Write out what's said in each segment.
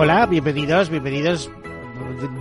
Hola, bienvenidos, bienvenidos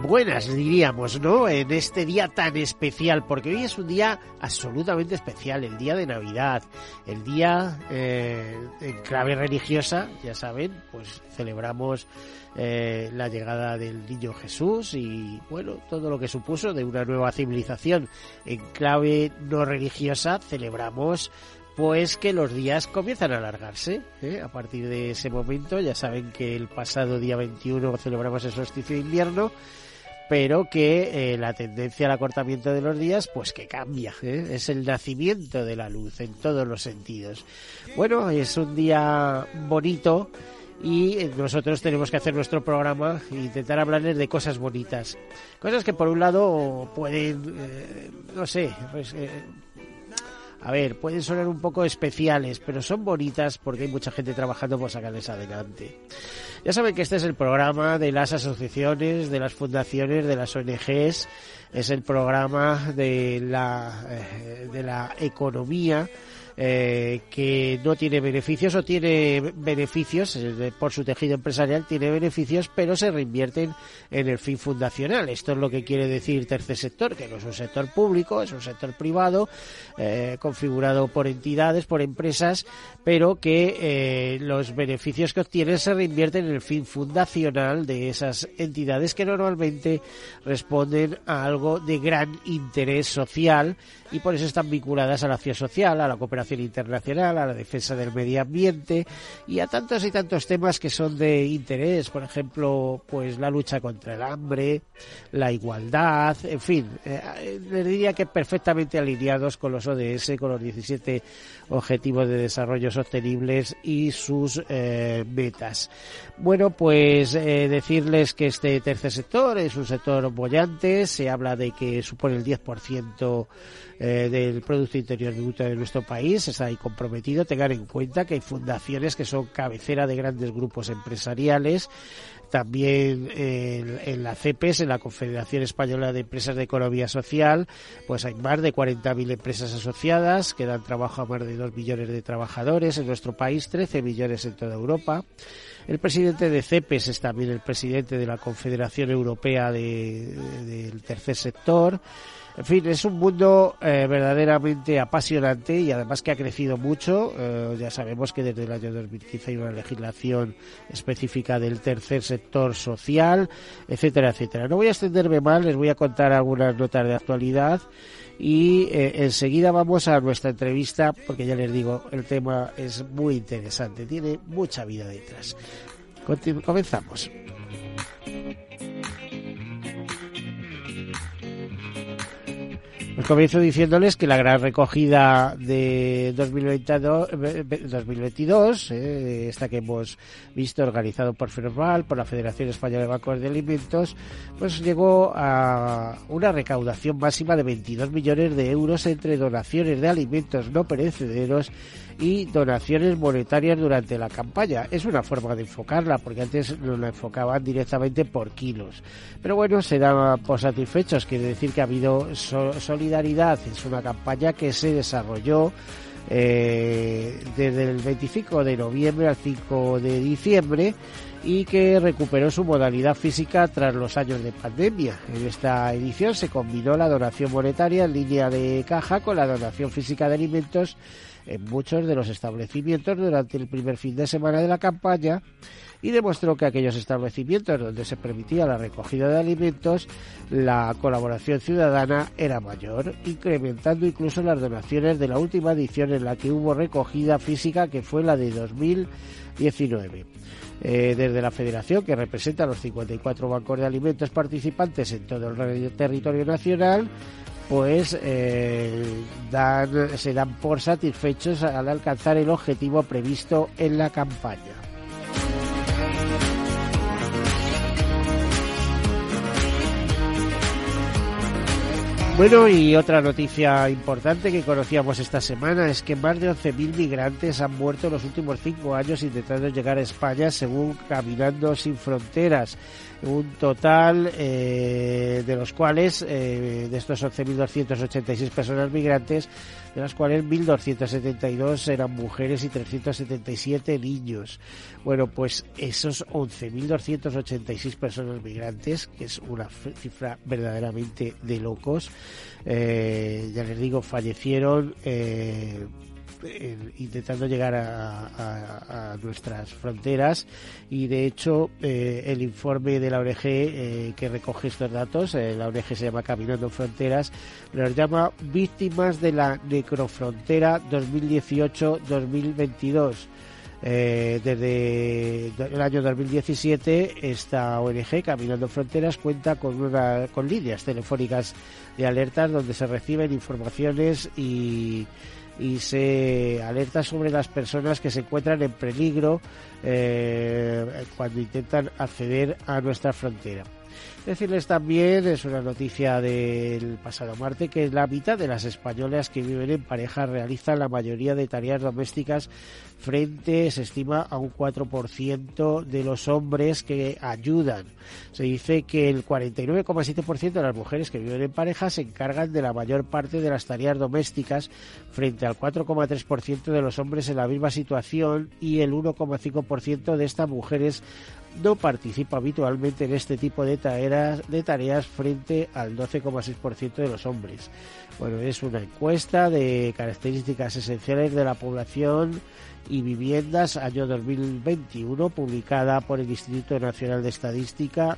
buenas, diríamos, ¿no? En este día tan especial, porque hoy es un día absolutamente especial, el día de Navidad, el día eh, en clave religiosa, ya saben, pues celebramos eh, la llegada del niño Jesús y, bueno, todo lo que supuso de una nueva civilización. En clave no religiosa celebramos pues que los días comienzan a alargarse. ¿eh? A partir de ese momento, ya saben que el pasado día 21 celebramos el solsticio de invierno, pero que eh, la tendencia al acortamiento de los días, pues que cambia. ¿eh? Es el nacimiento de la luz en todos los sentidos. Bueno, es un día bonito y nosotros tenemos que hacer nuestro programa e intentar hablarles de cosas bonitas. Cosas que por un lado pueden, no sé, pues, a ver, pueden sonar un poco especiales, pero son bonitas porque hay mucha gente trabajando por sacarles adelante. Ya saben que este es el programa de las asociaciones, de las fundaciones, de las ONGs, es el programa de la, eh, de la economía eh, que no tiene beneficios o tiene beneficios eh, por su tejido empresarial, tiene beneficios, pero se reinvierten en el fin fundacional. Esto es lo que quiere decir tercer sector, que no es un sector público, es un sector privado, eh, configurado por entidades, por empresas, pero que los beneficios que obtienen se reinvierten en el fin fundacional de esas entidades que normalmente responden a algo de gran interés social y por eso están vinculadas a la acción social, a la cooperación internacional, a la defensa del medio ambiente y a tantos y tantos temas que son de interés, por ejemplo, pues la lucha contra el hambre, la igualdad, en fin, eh, les diría que perfectamente alineados con los ODS, con los 17 objetivos de desarrollo sostenibles y sus eh, metas. Bueno, pues eh, decirles que este tercer sector es un sector bollante, se habla de que supone el 10% eh, del Producto Interior Bruto de nuestro país, está ahí comprometido. Tengan en cuenta que hay fundaciones que son cabecera de grandes grupos empresariales, también en, la CEPES, en la Confederación Española de Empresas de Economía Social, pues hay más de 40.000 empresas asociadas que dan trabajo a más de 2 millones de trabajadores en nuestro país, 13 millones en toda Europa. El presidente de CEPES es también el presidente de la Confederación Europea del Tercer Sector. En fin, es un mundo eh, verdaderamente apasionante y además que ha crecido mucho. Eh, ya sabemos que desde el año 2015 hay una legislación específica del tercer sector social, etcétera, etcétera. No voy a extenderme más, les voy a contar algunas notas de actualidad y eh, enseguida vamos a nuestra entrevista porque ya les digo, el tema es muy interesante, tiene mucha vida detrás. comenzamos. Comienzo diciéndoles que la gran recogida de 2022, 2022 eh, esta que hemos visto organizado por FEROVAL, por la Federación Española de Bancos de Alimentos, pues llegó a una recaudación máxima de 22 millones de euros entre donaciones de alimentos no perecederos y donaciones monetarias durante la campaña. Es una forma de enfocarla, porque antes nos la enfocaban directamente por kilos. Pero bueno, se daban por satisfechos, quiere decir que ha habido solidaridad. Es una campaña que se desarrolló eh, desde el 25 de noviembre al 5 de diciembre y que recuperó su modalidad física tras los años de pandemia. En esta edición se combinó la donación monetaria en línea de caja con la donación física de alimentos en muchos de los establecimientos durante el primer fin de semana de la campaña y demostró que aquellos establecimientos donde se permitía la recogida de alimentos, la colaboración ciudadana era mayor, incrementando incluso las donaciones de la última edición en la que hubo recogida física, que fue la de 2019. Eh, desde la Federación, que representa a los 54 bancos de alimentos participantes en todo el territorio nacional, pues eh, dan, se dan por satisfechos al alcanzar el objetivo previsto en la campaña. Bueno, y otra noticia importante que conocíamos esta semana es que más de 11.000 migrantes han muerto en los últimos cinco años intentando llegar a España según Caminando sin Fronteras un total eh, de los cuales, eh, de estos 11.286 personas migrantes, de las cuales 1.272 eran mujeres y 377 niños. Bueno, pues esos 11.286 personas migrantes, que es una cifra verdaderamente de locos, eh, ya les digo, fallecieron intentando llegar a, nuestras fronteras y de hecho eh, el informe de la ONG eh, que recoge estos datos, eh, la ONG se llama Caminando Fronteras, los llama víctimas de la necrofrontera 2018-2022. desde el año 2017 esta ONG Caminando Fronteras cuenta con una con líneas telefónicas de alertas donde se reciben informaciones y y se alerta sobre las personas que se encuentran en peligro eh, cuando intentan acceder a nuestra frontera. Decirles también, es una noticia del pasado martes, que la mitad de las españolas que viven en pareja realizan la mayoría de tareas domésticas frente, se estima, a un 4% de los hombres que ayudan. Se dice que el 49,7% de las mujeres que viven en pareja se encargan de la mayor parte de las tareas domésticas frente al 4,3% de los hombres en la misma situación y el 1,5% de estas mujeres no participa habitualmente en este tipo de tareas, de tareas frente al 12,6% de los hombres. Bueno, es una encuesta de características esenciales de la población y viviendas año 2021 publicada por el Instituto Nacional de Estadística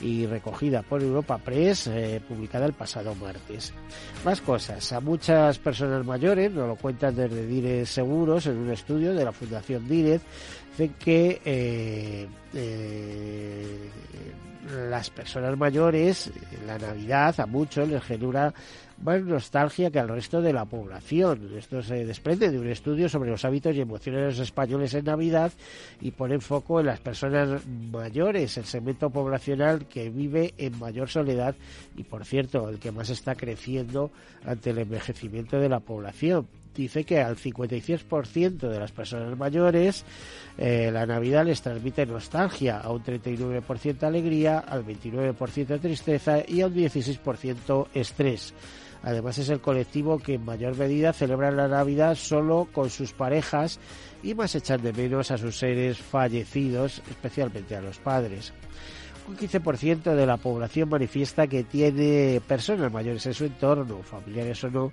y recogida por Europa Press, eh, publicada el pasado martes. Más cosas. A muchas personas mayores, nos lo cuentan desde Direz Seguros en un estudio de la Fundación Direz, dicen que eh, eh, las personas mayores, la Navidad a muchos les genera más nostalgia que al resto de la población. Esto se desprende de un estudio sobre los hábitos y emociones de los españoles en Navidad y pone foco en las personas mayores, el segmento poblacional que vive en mayor soledad y, por cierto, el que más está creciendo ante el envejecimiento de la población dice que al 56% de las personas mayores eh, la Navidad les transmite nostalgia, a un 39% alegría, al 29% tristeza y a un 16% estrés. Además es el colectivo que en mayor medida celebra la Navidad solo con sus parejas y más echan de menos a sus seres fallecidos, especialmente a los padres. Un 15% de la población manifiesta que tiene personas mayores en su entorno, familiares o no,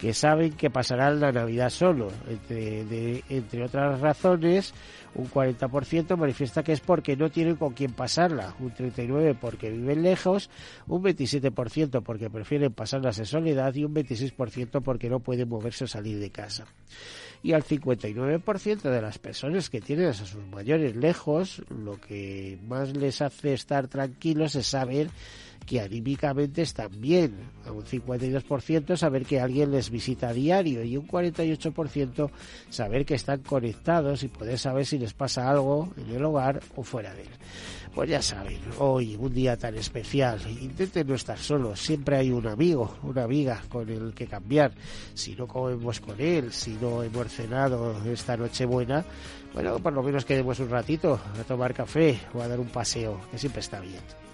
que saben que pasarán la Navidad solo. Entre, entre otras razones, un 40% manifiesta que es porque no tienen con quién pasarla, un 39% porque viven lejos, un 27% porque prefieren pasarlas en soledad y un 26% porque no pueden moverse o salir de casa. Y al 59% de las personas que tienen a sus mayores lejos, lo que más les hace estar tranquilos es saber que anímicamente están bien, a un 52% saber que alguien les visita a diario y un 48% saber que están conectados y poder saber si les pasa algo en el hogar o fuera de él. Pues ya saben, hoy un día tan especial, intenten no estar solos, siempre hay un amigo, una amiga con el que cambiar. Si no comemos con él, si no hemos cenado esta noche buena, bueno, por lo menos quedemos un ratito a tomar café o a dar un paseo, que siempre está bien.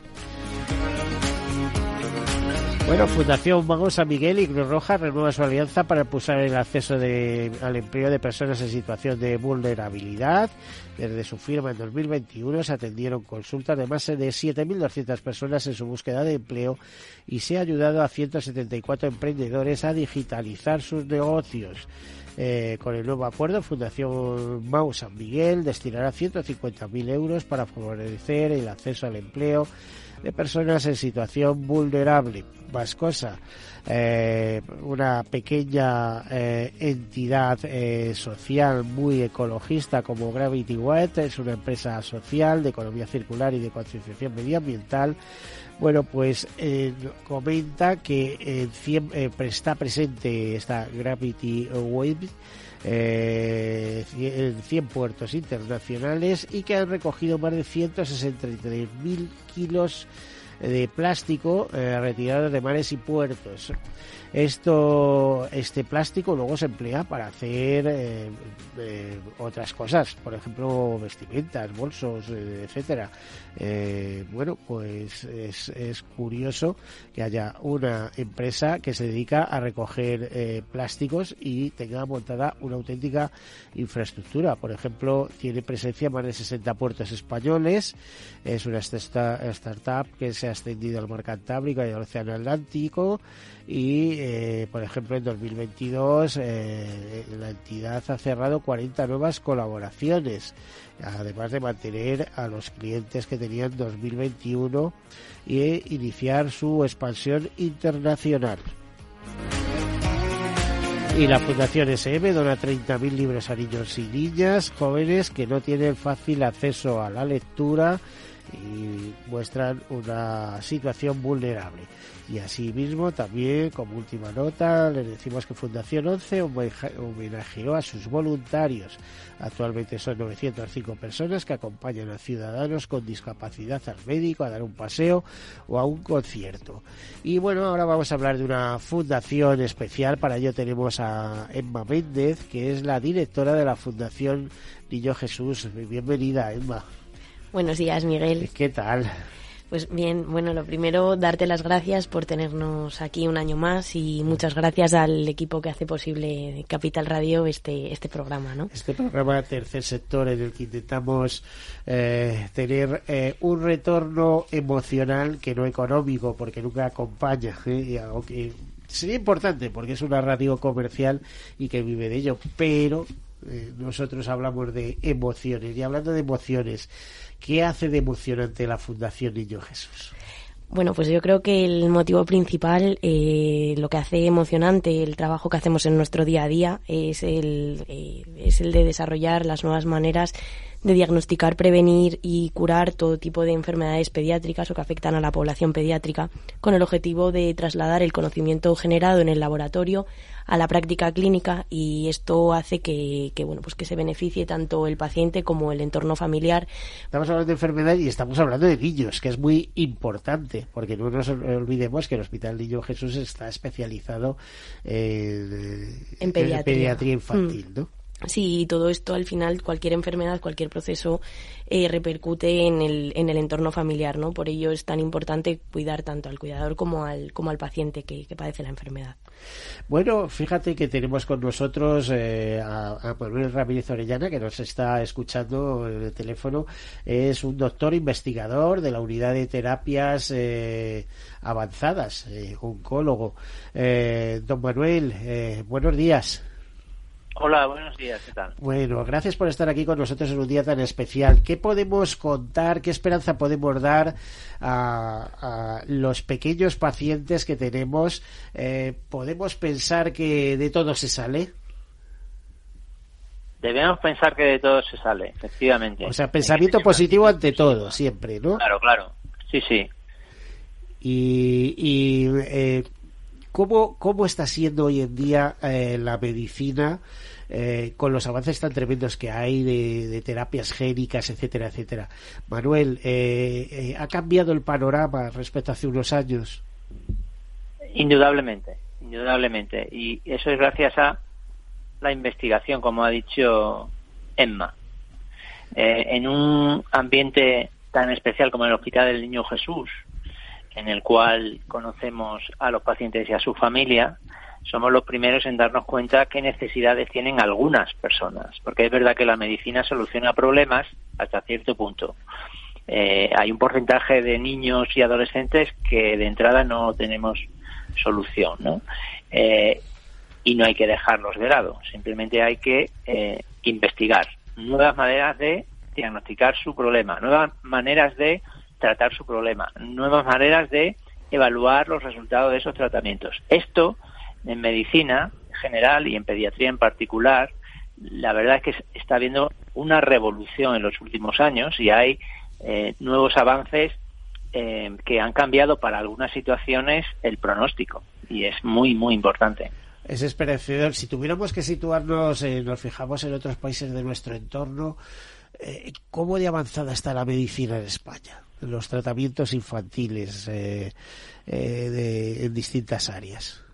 Bueno, Fundación Mago San Miguel y Cruz Roja renueva su alianza para impulsar el acceso al empleo de personas en situación de vulnerabilidad. Desde su firma en 2021 se atendieron consultas de más de 7.200 personas en su búsqueda de empleo y se ha ayudado a 174 emprendedores a digitalizar sus negocios. Eh, con el nuevo acuerdo, Fundación Mau San Miguel destinará 150.000 euros para favorecer el acceso al empleo de personas en situación vulnerable. Más cosa, eh, una pequeña eh, entidad eh, social muy ecologista como Gravity Wet es una empresa social de economía circular y de concienciación medioambiental Bueno, pues eh, comenta que eh, está presente esta Gravity Wave eh, en 100 puertos internacionales y que han recogido más de 163.000 kilos de plástico eh, retirados de mares y puertos. Esto, este plástico luego se emplea para hacer eh, eh, otras cosas, por ejemplo, vestimentas, bolsos, eh, etcétera. bueno, pues es, es, curioso que haya una empresa que se dedica a recoger plásticos y tenga montada una auténtica infraestructura. Por ejemplo, tiene presencia en más de 60 puertos españoles. Es una startup que se ha extendido al mar Cantábrico y al Océano Atlántico y eh, por ejemplo en 2022 eh, la entidad ha cerrado 40 nuevas colaboraciones además de mantener a los clientes que tenían 2021 y iniciar su expansión internacional. Y la Fundación SM dona 30.000 libros a niños y niñas jóvenes que no tienen fácil acceso a la lectura y muestran una situación vulnerable. Y asimismo, también como última nota, le decimos que Fundación 11 homenajeó a sus voluntarios. Actualmente son 905 personas que acompañan a ciudadanos con discapacidad al médico a dar un paseo o a un concierto. Y bueno, ahora vamos a hablar de una fundación especial. Para ello tenemos a Emma Méndez, que es la directora de la Fundación Niño Jesús. Bienvenida, Emma. Buenos días, Miguel. ¿Qué tal? Pues bien, bueno, lo primero, darte las gracias por tenernos aquí un año más y muchas gracias al equipo que hace posible Capital Radio este, este programa, ¿no? Este programa Tercer Sector en el que intentamos eh, tener eh, un retorno emocional que no económico, porque nunca acompaña, ¿eh? aunque sería importante porque es una radio comercial y que vive de ello, pero nosotros hablamos de emociones y hablando de emociones ¿Qué hace de emocionante la Fundación Niño Jesús? Bueno, pues yo creo que el motivo principal, eh, lo que hace emocionante el trabajo que hacemos en nuestro día a día, es el, eh, es el de desarrollar las nuevas maneras de diagnosticar, prevenir y curar todo tipo de enfermedades pediátricas o que afectan a la población pediátrica, con el objetivo de trasladar el conocimiento generado en el laboratorio a la práctica clínica y esto hace que, bueno pues que se beneficie tanto el paciente como el entorno familiar. Estamos hablando de enfermedad y estamos hablando de niños, que es muy importante, porque no nos olvidemos que el Hospital Niño Jesús está especializado en, pediatría. infantil, ¿no? Sí, todo esto al final, cualquier enfermedad, cualquier proceso eh, repercute en el, en el entorno familiar, ¿no? Por ello es tan importante cuidar tanto al cuidador como al, como al paciente que, padece la enfermedad. Bueno, fíjate que tenemos con nosotros eh, a, Manuel Ramírez Orellana, que nos está escuchando en el teléfono. Es un doctor investigador de la unidad de terapias eh, avanzadas, oncólogo. don Manuel, buenos días. Hola, buenos días, ¿qué tal? Bueno, gracias por estar aquí con nosotros en un día tan especial. ¿Qué podemos contar, qué esperanza podemos dar a, los pequeños pacientes que tenemos? Eh, ¿Podemos pensar que de todo se sale? Debemos pensar que de todo se sale, efectivamente. O sea, pensamiento positivo ante todo, siempre, ¿no? Claro, claro, sí, sí. Y, eh, ¿cómo, ¿cómo está siendo hoy en día eh, la medicina? Eh, con los avances tan tremendos que hay de, terapias génicas, etcétera, etcétera. Manuel, eh, eh, ¿ha cambiado el panorama respecto a hace unos años? Indudablemente, indudablemente. Y eso es gracias a la investigación, como ha dicho Emma. en un ambiente tan especial como el Hospital del Niño Jesús, en el cual conocemos a los pacientes y a su familia, somos los primeros en darnos cuenta qué necesidades tienen algunas personas, porque es verdad que la medicina soluciona problemas hasta cierto punto. Eh, hay un porcentaje de niños y adolescentes que de entrada no tenemos solución, ¿no? Eh, y no hay que dejarlos de lado, simplemente hay que eh, investigar nuevas maneras de diagnosticar su problema, nuevas maneras de tratar su problema, nuevas maneras de evaluar los resultados de esos tratamientos. Esto en medicina general y en pediatría en particular, la verdad es que está habiendo una revolución en los últimos años y hay eh, nuevos avances eh, que han cambiado para algunas situaciones el pronóstico y es muy, muy importante. Es esperanzador. Si tuviéramos que situarnos, eh, nos fijamos en otros países de nuestro entorno, eh, ¿cómo de avanzada está la medicina en España? Los tratamientos infantiles eh, en distintas áreas.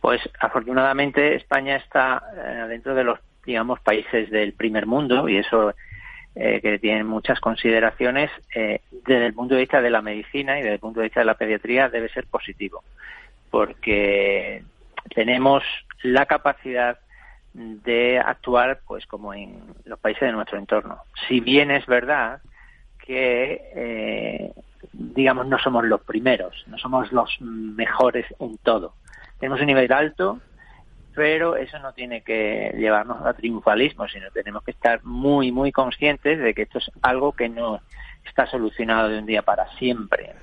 Pues afortunadamente España está dentro de los, digamos, países del primer mundo y eso que tiene muchas consideraciones desde el punto de vista de la medicina y desde el punto de vista de la pediatría debe ser positivo porque tenemos la capacidad de actuar pues como en los países de nuestro entorno. Si bien es verdad que eh, digamos no somos los primeros, no somos los mejores en todo. Tenemos un nivel alto, pero eso no tiene que llevarnos a triunfalismo, sino tenemos que estar muy muy conscientes de que esto es algo que no está solucionado de un día para siempre.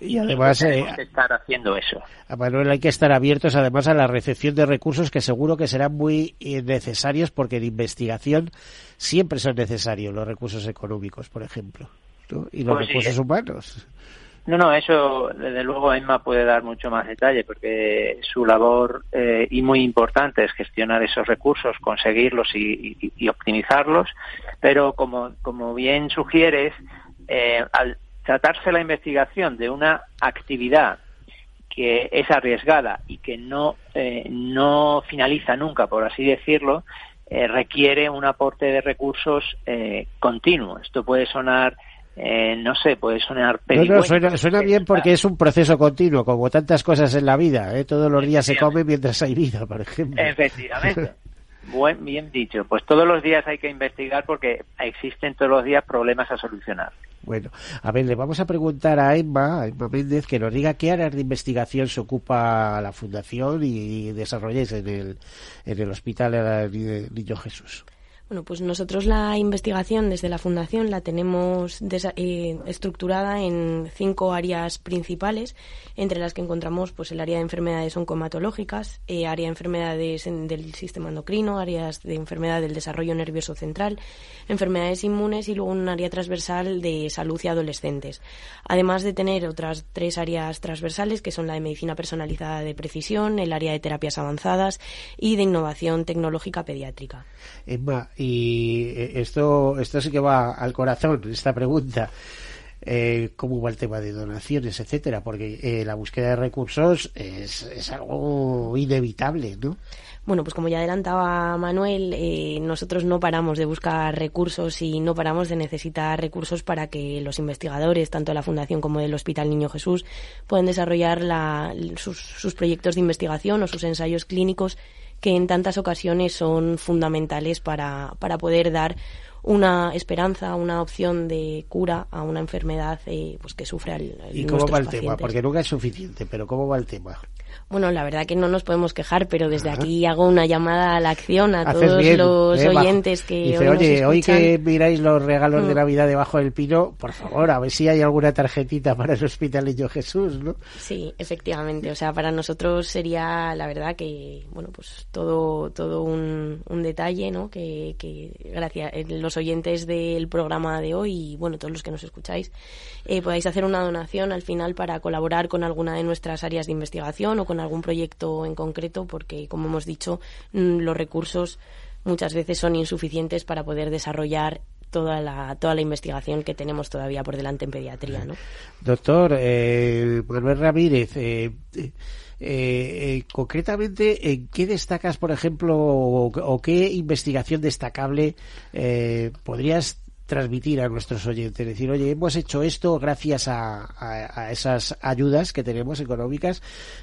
Y además eh, estar haciendo eso. A Manuel hay que estar abiertos además a la recepción de recursos que seguro que serán muy eh, necesarios porque en investigación siempre son necesarios los recursos económicos, por ejemplo, y los pues recursos eh. humanos. No, no, eso desde luego Emma puede dar mucho más detalle porque su labor y muy importante es gestionar esos recursos, conseguirlos y, optimizarlos, pero como, como bien sugieres, al tratarse la investigación de una actividad que es arriesgada y que no, eh, no finaliza nunca, por así decirlo, eh, requiere un aporte de recursos eh, continuo. Esto puede sonar, no sé, puede sonar no, suena, bien porque es un proceso continuo, como tantas cosas en la vida. Todos los días se come mientras hay vida, por ejemplo. Efectivamente. Buen, bien dicho. Pues todos los días hay que investigar porque existen todos los días problemas a solucionar. Bueno, a ver, le vamos a preguntar a Emma, a Emma Méndez, que nos diga qué áreas de investigación se ocupa la Fundación y desarrolláis en el, en el Hospital Niño Jesús. Bueno, pues nosotros la investigación desde la Fundación la tenemos eh, estructurada en cinco áreas principales, entre las que encontramos pues el área de enfermedades oncomatológicas, eh, área de enfermedades del sistema endocrino, áreas de enfermedad del desarrollo nervioso central, enfermedades inmunes y luego un área transversal de salud y adolescentes. Además de tener otras tres áreas transversales que son la de medicina personalizada de precisión, el área de terapias avanzadas y de innovación tecnológica pediátrica. Emma, y eh, esto, esto sí que va al corazón, esta pregunta. Eh, cómo va el tema de donaciones, etcétera, porque eh, la búsqueda de recursos es, algo inevitable, ¿no? Bueno, pues como ya adelantaba Manuel, eh, nosotros no paramos de buscar recursos y no paramos de necesitar recursos para que los investigadores, tanto de la Fundación como del Hospital Niño Jesús, puedan desarrollar la, sus, sus proyectos de investigación o sus ensayos clínicos que en tantas ocasiones son fundamentales para, para poder dar una esperanza, una opción de cura a una enfermedad eh, pues que sufre al, ¿Y cómo va el tema? Porque nunca es suficiente, pero ¿cómo va el tema? Bueno, la verdad que no nos podemos quejar, pero desde aquí hago una llamada a la acción a todos los oyentes que Dice, oye, hoy que miráis los regalos de mm. Navidad debajo del pino, por favor, a ver si hay alguna tarjetita para el Hospital Niño Jesús, ¿no? Sí, efectivamente. O sea, para nosotros sería, la verdad, que, bueno, pues todo, todo un, un detalle, ¿no? Que, que gracias eh, los oyentes del programa de hoy y, bueno, todos los que nos escucháis, eh, podáis hacer una donación al final para colaborar con alguna de nuestras áreas de investigación o con algún proyecto en concreto, porque, como hemos dicho, mm, los recursos muchas veces son insuficientes para poder desarrollar toda la, toda la investigación que tenemos todavía por delante en pediatría. ¿no? Doctor eh, Manuel Ramírez, eh, eh, concretamente, ¿en qué destacas, por ejemplo, o, o qué investigación destacable podrías transmitir a nuestros oyentes, decir, oye, hemos hecho esto gracias a, esas ayudas que tenemos económicas,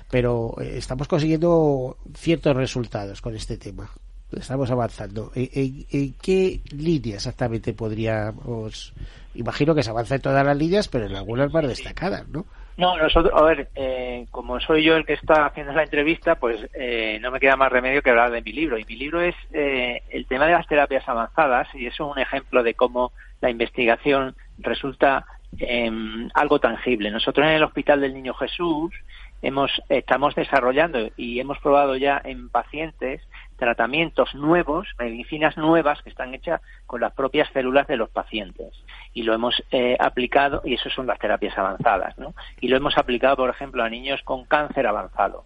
pero eh, estamos consiguiendo ciertos resultados con este tema. Estamos avanzando. ¿En, qué línea exactamente podríamos? Imagino que se avanza en todas las líneas, pero en algunas más destacadas, ¿no? No, nosotros, a ver, eh, como soy yo el que está haciendo la entrevista, pues eh, no me queda más remedio que hablar de mi libro. Y mi libro es eh, el tema de las terapias avanzadas y es un ejemplo de cómo la investigación resulta em, algo tangible. Nosotros en el Hospital del Niño Jesús hemos, estamos desarrollando y hemos probado ya en pacientes tratamientos nuevos, medicinas nuevas que están hechas con las propias células de los pacientes. Y lo hemos eh, aplicado, y eso son las terapias avanzadas, ¿no? Y lo hemos aplicado, por ejemplo, a niños con cáncer avanzado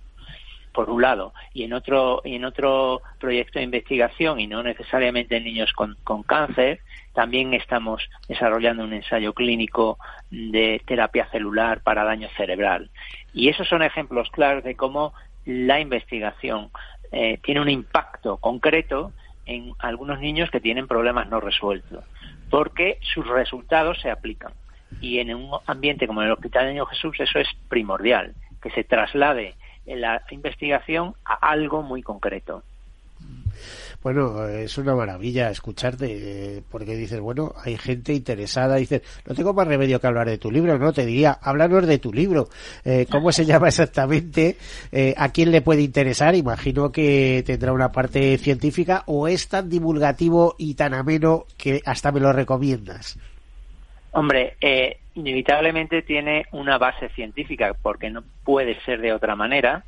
por un lado, y en otro, y en otro proyecto de investigación, y no necesariamente en niños con, con cáncer, también estamos desarrollando un ensayo clínico de terapia celular para daño cerebral. Y esos son ejemplos claros de cómo la investigación eh, tiene un impacto concreto en algunos niños que tienen problemas no resueltos, porque sus resultados se aplican. Y en un ambiente como el Hospital de Niño Jesús eso es primordial, que se traslade la investigación a algo muy concreto. Bueno, es una maravilla escucharte, porque dices, bueno, hay gente interesada, dices, no tengo más remedio que hablar de tu libro, no, te diría, háblanos de tu libro, eh, cómo se llama exactamente, eh, a quién le puede interesar, imagino que tendrá una parte científica, o es tan divulgativo y tan ameno que hasta me lo recomiendas. Hombre, eh, inevitablemente tiene una base científica, porque no puede ser de otra manera,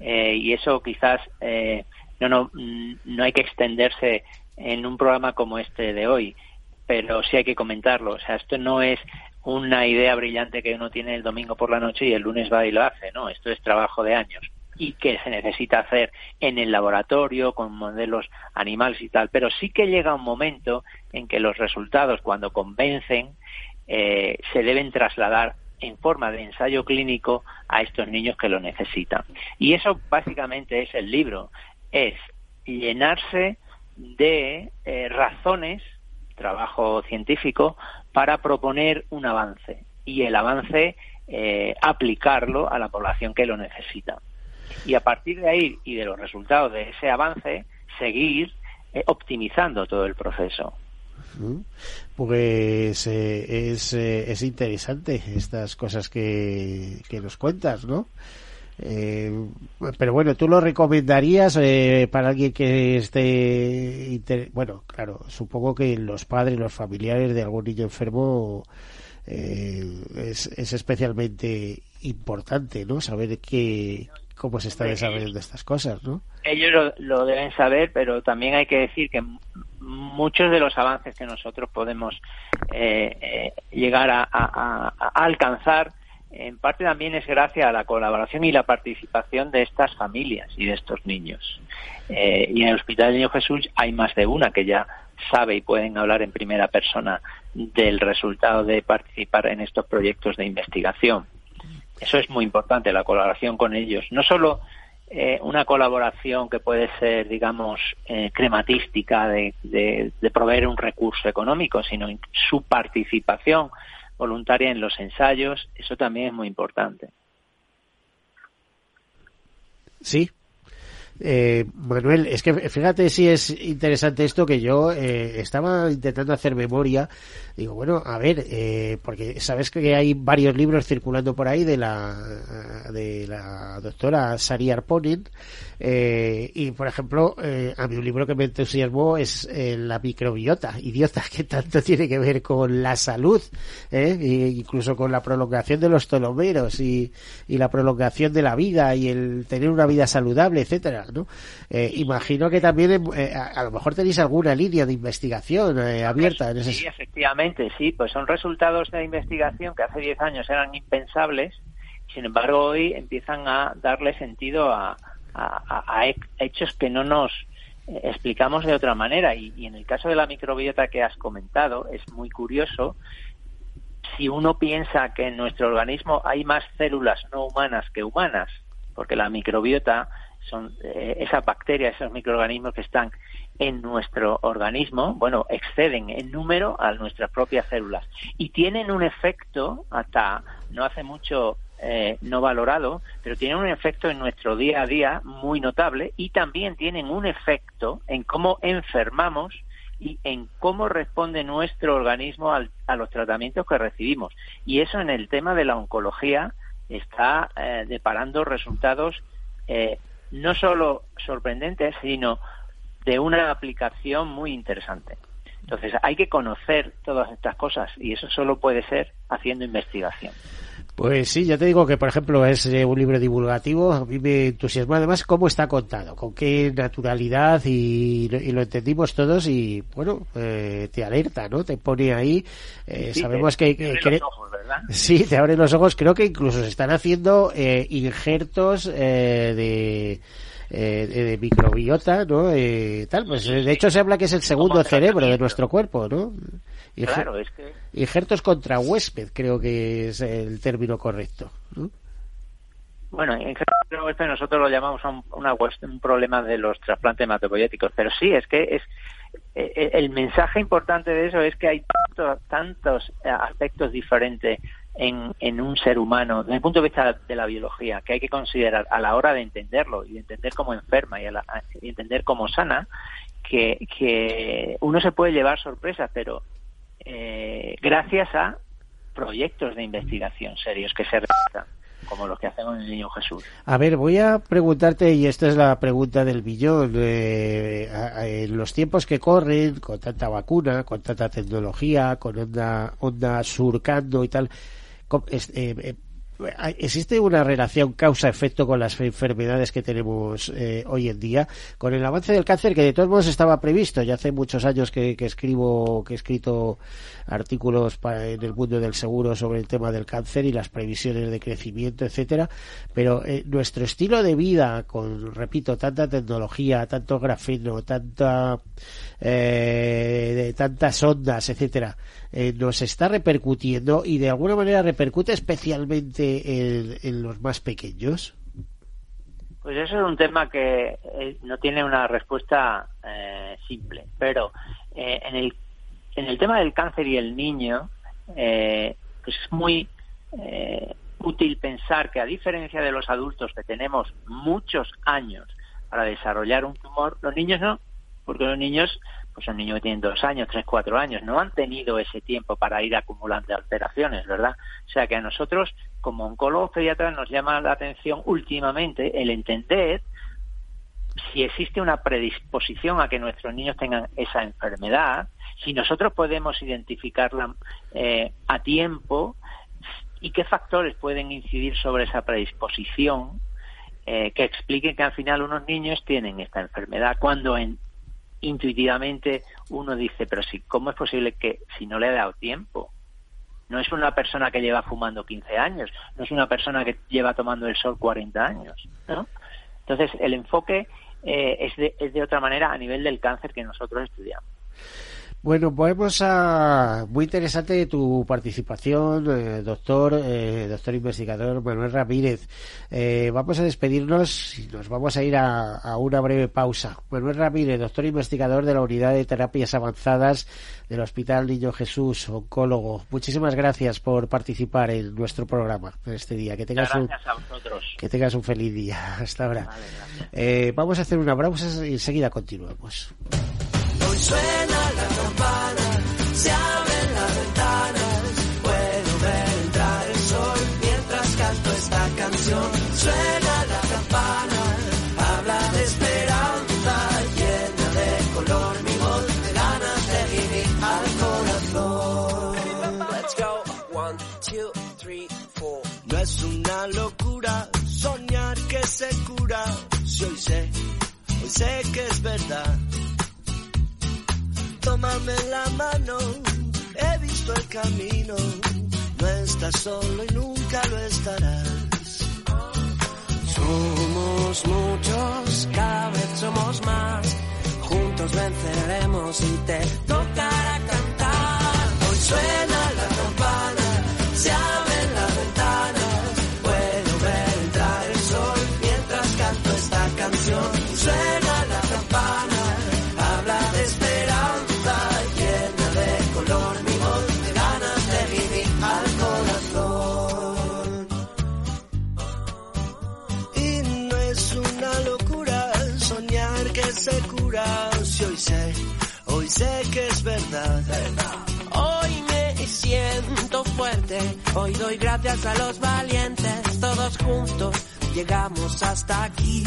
eh, y eso quizás eh, no, no, mm, no hay que extenderse en un programa como este de hoy, pero sí hay que comentarlo. O sea, esto no es una idea brillante que uno tiene el domingo por la noche y el lunes va y lo hace, no, esto es trabajo de años y que se necesita hacer en el laboratorio con modelos animales y tal, pero sí que llega un momento en que los resultados, cuando convencen, eh, se deben trasladar en forma de ensayo clínico a estos niños que lo necesitan. Y eso básicamente es el libro es llenarse de eh, razones, trabajo científico, para proponer un avance y el avance eh, aplicarlo a la población que lo necesita. Y a partir de ahí y de los resultados de ese avance, seguir eh, optimizando todo el proceso. Pues es, es interesante estas cosas que, que nos cuentas, ¿no? Eh, pero bueno, ¿tú lo recomendarías eh, para alguien que esté... Bueno, claro, supongo que los padres, los familiares de algún niño enfermo eh, es, es, especialmente importante, ¿no? Saber que, cómo se está desarrollando estas cosas, ¿no? Ellos lo, deben saber, pero también hay que decir que muchos de los avances que nosotros podemos eh, llegar a, a, a alcanzar en parte también es gracias a la colaboración y la participación de estas familias y de estos niños. Eh, y en el Hospital del Niño Jesús hay más de una que ya sabe y pueden hablar en primera persona del resultado de participar en estos proyectos de investigación. Eso es muy importante, la colaboración con ellos. No solo eh, una colaboración que puede ser, digamos, eh, crematística de, de, de proveer un recurso económico, sino su participación voluntaria en los ensayos, eso también es muy importante. Sí, eh, Manuel, es que fíjate si es interesante esto que yo eh, estaba intentando hacer memoria. Digo, bueno, a ver, eh, porque sabes que hay varios libros circulando por ahí de la de la doctora Sari Arponen eh, y por ejemplo, eh, a mí un libro que me entusiasmó es eh, La microbiota, idiota, que tanto tiene que ver con la salud, e incluso con la prolongación de los telomeros y, y, la prolongación de la vida y el tener una vida saludable, etcétera, ¿no? imagino que también a, lo mejor tenéis alguna línea de investigación abierta en ese Sí, efectivamente, sí, pues son resultados de investigación que hace 10 años eran impensables, sin embargo hoy empiezan a darle sentido a a, hechos que no nos eh, explicamos de otra manera. Y, en el caso de la microbiota que has comentado, es muy curioso. Si uno piensa que en nuestro organismo hay más células no humanas que humanas, porque la microbiota son eh, esas bacterias, esos microorganismos que están en nuestro organismo, bueno, exceden en número a nuestras propias células y tienen un efecto hasta no hace mucho eh, no valorado, pero tienen un efecto en nuestro día a día muy notable y también tienen un efecto en cómo enfermamos y en cómo responde nuestro organismo a los tratamientos que recibimos. Y eso en el tema de la oncología está eh, deparando resultados eh, no solo sorprendentes, sino de una aplicación muy interesante. Entonces hay que conocer todas estas cosas y eso solo puede ser haciendo investigación. Pues sí, ya te digo que, por ejemplo, es eh, un libro divulgativo. A mí me entusiasma además cómo está contado, con qué naturalidad y, lo entendimos todos y, bueno, eh, te alerta, ¿no? Te pone ahí. Eh, sabemos que... Te abre los ojos, ¿verdad? Sí, te abre los ojos. Creo que incluso se están haciendo injertos de... de microbiota, ¿no? tal, pues de hecho se habla que es el segundo cerebro de nuestro cuerpo, ¿no? Claro, es que... Injertos contra huésped, creo que es el término correcto. Bueno, injertos contra huésped nosotros lo llamamos un, un problema de los trasplantes hematopoyéticos, pero sí, es que es eh, eh, el mensaje importante de eso es que hay tantos eh, aspectos diferentes en, en, un ser humano desde el punto de vista de la biología que hay que considerar a la hora de entenderlo y de entender cómo enferma y, y entender cómo sana que, que uno se puede llevar sorpresas pero eh, gracias a proyectos de investigación serios que se realizan como los que hacemos en el Niño Jesús. A ver, voy a preguntarte, y esta es la pregunta del billón, eh, en los tiempos que corren, con tanta vacuna, con tanta tecnología, con onda, onda surcando y tal, eh, eh, ¿Existe una relación causa-efecto con las enfermedades que tenemos eh, hoy en día? Con el avance del cáncer, que de todos modos estaba previsto, ya hace muchos años que, escribo, que he escrito artículos en el mundo del seguro sobre el tema del cáncer y las previsiones de crecimiento, etcétera, pero eh, nuestro estilo de vida, con, repito, tanta tecnología, tanto grafeno, tanta, eh, tantas ondas, etcétera, eh, nos está repercutiendo y de alguna manera repercute especialmente en, los más pequeños? Pues eso es un tema que eh, no tiene una respuesta eh, simple, pero en, el, en el tema del cáncer y el niño, pues es muy útil pensar que a diferencia de los adultos que tenemos muchos años para desarrollar un tumor, los niños no, porque los niños pues un niño que tiene dos años, tres, cuatro años, no han tenido ese tiempo para ir acumulando alteraciones, ¿verdad? O sea que a nosotros, como oncólogos pediatras, nos llama la atención últimamente el entender si existe una predisposición a que nuestros niños tengan esa enfermedad, si nosotros podemos identificarla eh, a tiempo y qué factores pueden incidir sobre esa predisposición eh, que expliquen que al final unos niños tienen esta enfermedad cuando en intuitivamente uno dice, pero si, ¿cómo es posible que si no le ha dado tiempo? No es una persona que lleva fumando 15 años, no es una persona que lleva tomando el sol 40 años, ¿no? Entonces, el enfoque eh, es, de, es de otra manera a nivel del cáncer que nosotros estudiamos. Bueno, vamos a muy interesante tu participación, eh, doctor, eh, doctor investigador Manuel Ramírez. Eh, vamos a despedirnos y nos vamos a ir a, una breve pausa. Manuel Ramírez, doctor investigador de la Unidad de Terapias Avanzadas del Hospital Niño Jesús, oncólogo. Muchísimas gracias por participar en nuestro programa en este día. Que tengas un, Que tengas un feliz día. Hasta ahora. vamos a hacer una pausa y enseguida continuamos suena la campana, se abren las ventanas, puedo ver entrar el sol mientras canto esta canción. Suena la campana, habla de esperanza, llena de color mi voz, de ganas de vivir al corazón. Let's go, one, two, three, four. No es una locura soñar que se cura, si hoy sé, hoy sé que es verdad tómame la mano, he visto el camino, no estás solo y nunca lo estarás. Somos muchos, cada vez somos más, juntos venceremos y te tocará cantar. Hoy suena la campana, se abren sé que es verdad. Hoy me siento fuerte, hoy doy gracias a los valientes, todos juntos llegamos hasta aquí.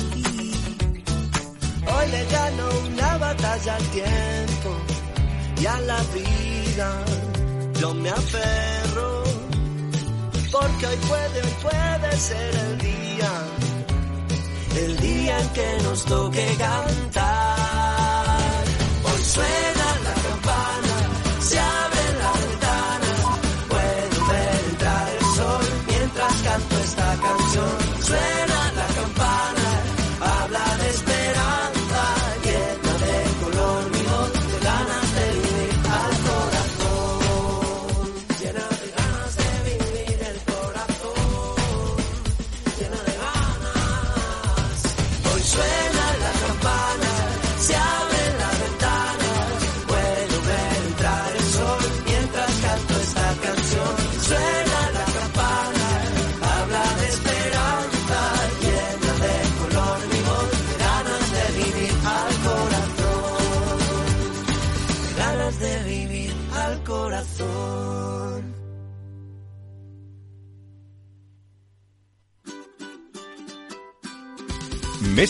Hoy le gano una batalla al tiempo y a la vida, yo me aferro porque hoy puede, puede ser el día, el día en que nos toque cantar. Hoy suena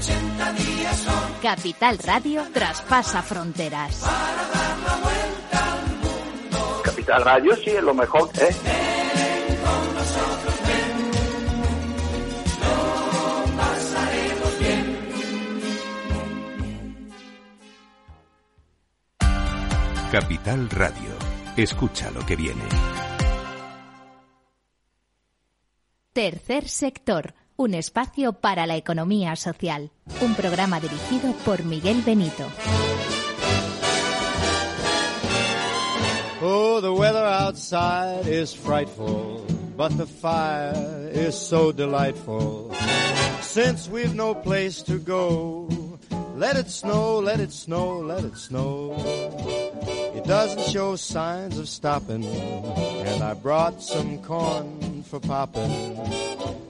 Son 80 días, son Capital Radio traspasa fronteras. Capital Radio sí es lo mejor, ¿eh? Capital Radio. Escucha lo que viene. Tercer sector, un espacio para la economía social. Un programa dirigido por Miguel Benito. Oh, the weather outside is frightful, but the fire is so delightful. Since we've no place to go, let it snow, let it snow, let it snow. It doesn't show signs of stopping, and I brought some corn for popping.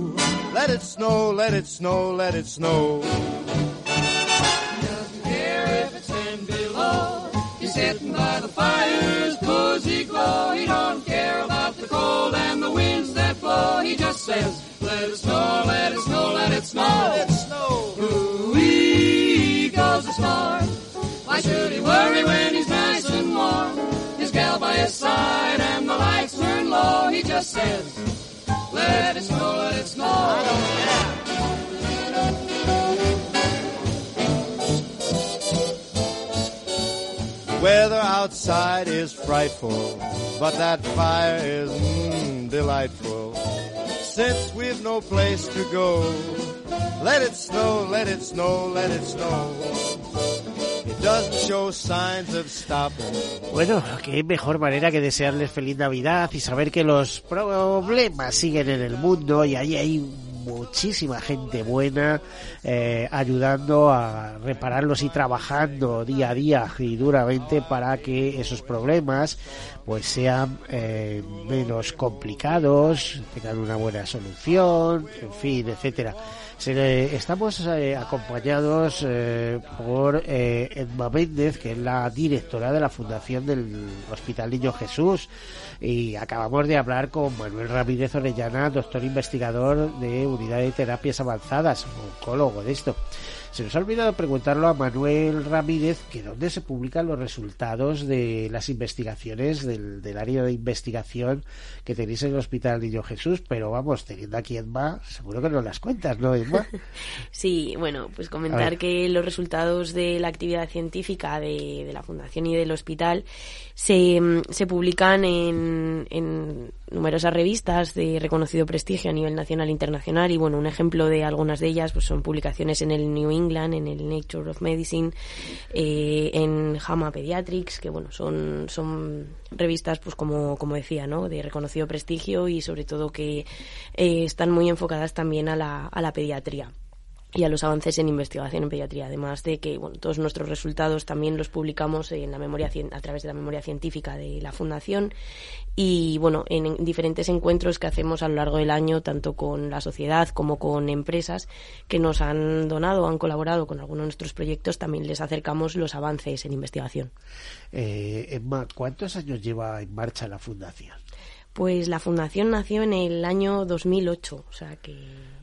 let it snow, let it snow, let it snow. Doesn't care if it's ten below. He's sitting by the fire's cozy glow. He don't care about the cold and the winds that blow. He just says, let it snow, let it snow, let it snow. Let it snow. Ooh-wee goes the storm. Why should he worry when he's nice and warm? His gal by his side and the lights turn low. He just says, let it snow, let it snow. I don't care. Weather outside is frightful, but that fire is mm, delightful. Since we've no place to go, let it snow, let it snow, let it snow. Bueno, qué mejor manera que desearles feliz Navidad y saber que los problemas siguen en el mundo y ahí hay muchísima gente buena eh, ayudando a repararlos y trabajando día a día y duramente para que esos problemas pues sean eh, menos complicados, tengan una buena solución, en fin, etcétera. Le- estamos eh, acompañados eh, por eh, Edma Méndez, que es la directora de la Fundación del Hospital Niño Jesús, y acabamos de hablar con Manuel Ramírez Orellana, doctor investigador de Unidad de Terapias Avanzadas, oncólogo de esto. Se nos ha olvidado preguntarlo a Manuel Ramírez que dónde se publican los resultados de las investigaciones del, del área de investigación que tenéis en el Hospital Niño Jesús, pero vamos, teniendo aquí Emma, seguro que nos las cuentas, ¿no, Emma? Sí, bueno, pues comentar que los resultados de la actividad científica de, de la Fundación y del hospital se, mm, se publican en, en numerosas revistas de reconocido prestigio a nivel nacional e internacional y bueno, un ejemplo de algunas de ellas pues son publicaciones en el New England, en el Nature of Medicine, eh, en JAMA Pediatrics, que bueno, son, son revistas pues como, como decía, ¿no? de reconocido prestigio y sobre todo que eh, están muy enfocadas también a la, a la pediatría y a los avances en investigación en pediatría, además de que bueno, todos nuestros resultados también los publicamos en la memoria a través de la memoria científica de la fundación y bueno, en, en diferentes encuentros que hacemos a lo largo del año tanto con la sociedad como con empresas que nos han donado, han colaborado con algunos de nuestros proyectos, también les acercamos los avances en investigación. Eh, Emma, ¿cuántos años lleva en marcha la fundación? Pues la fundación nació en el año 2008, o sea que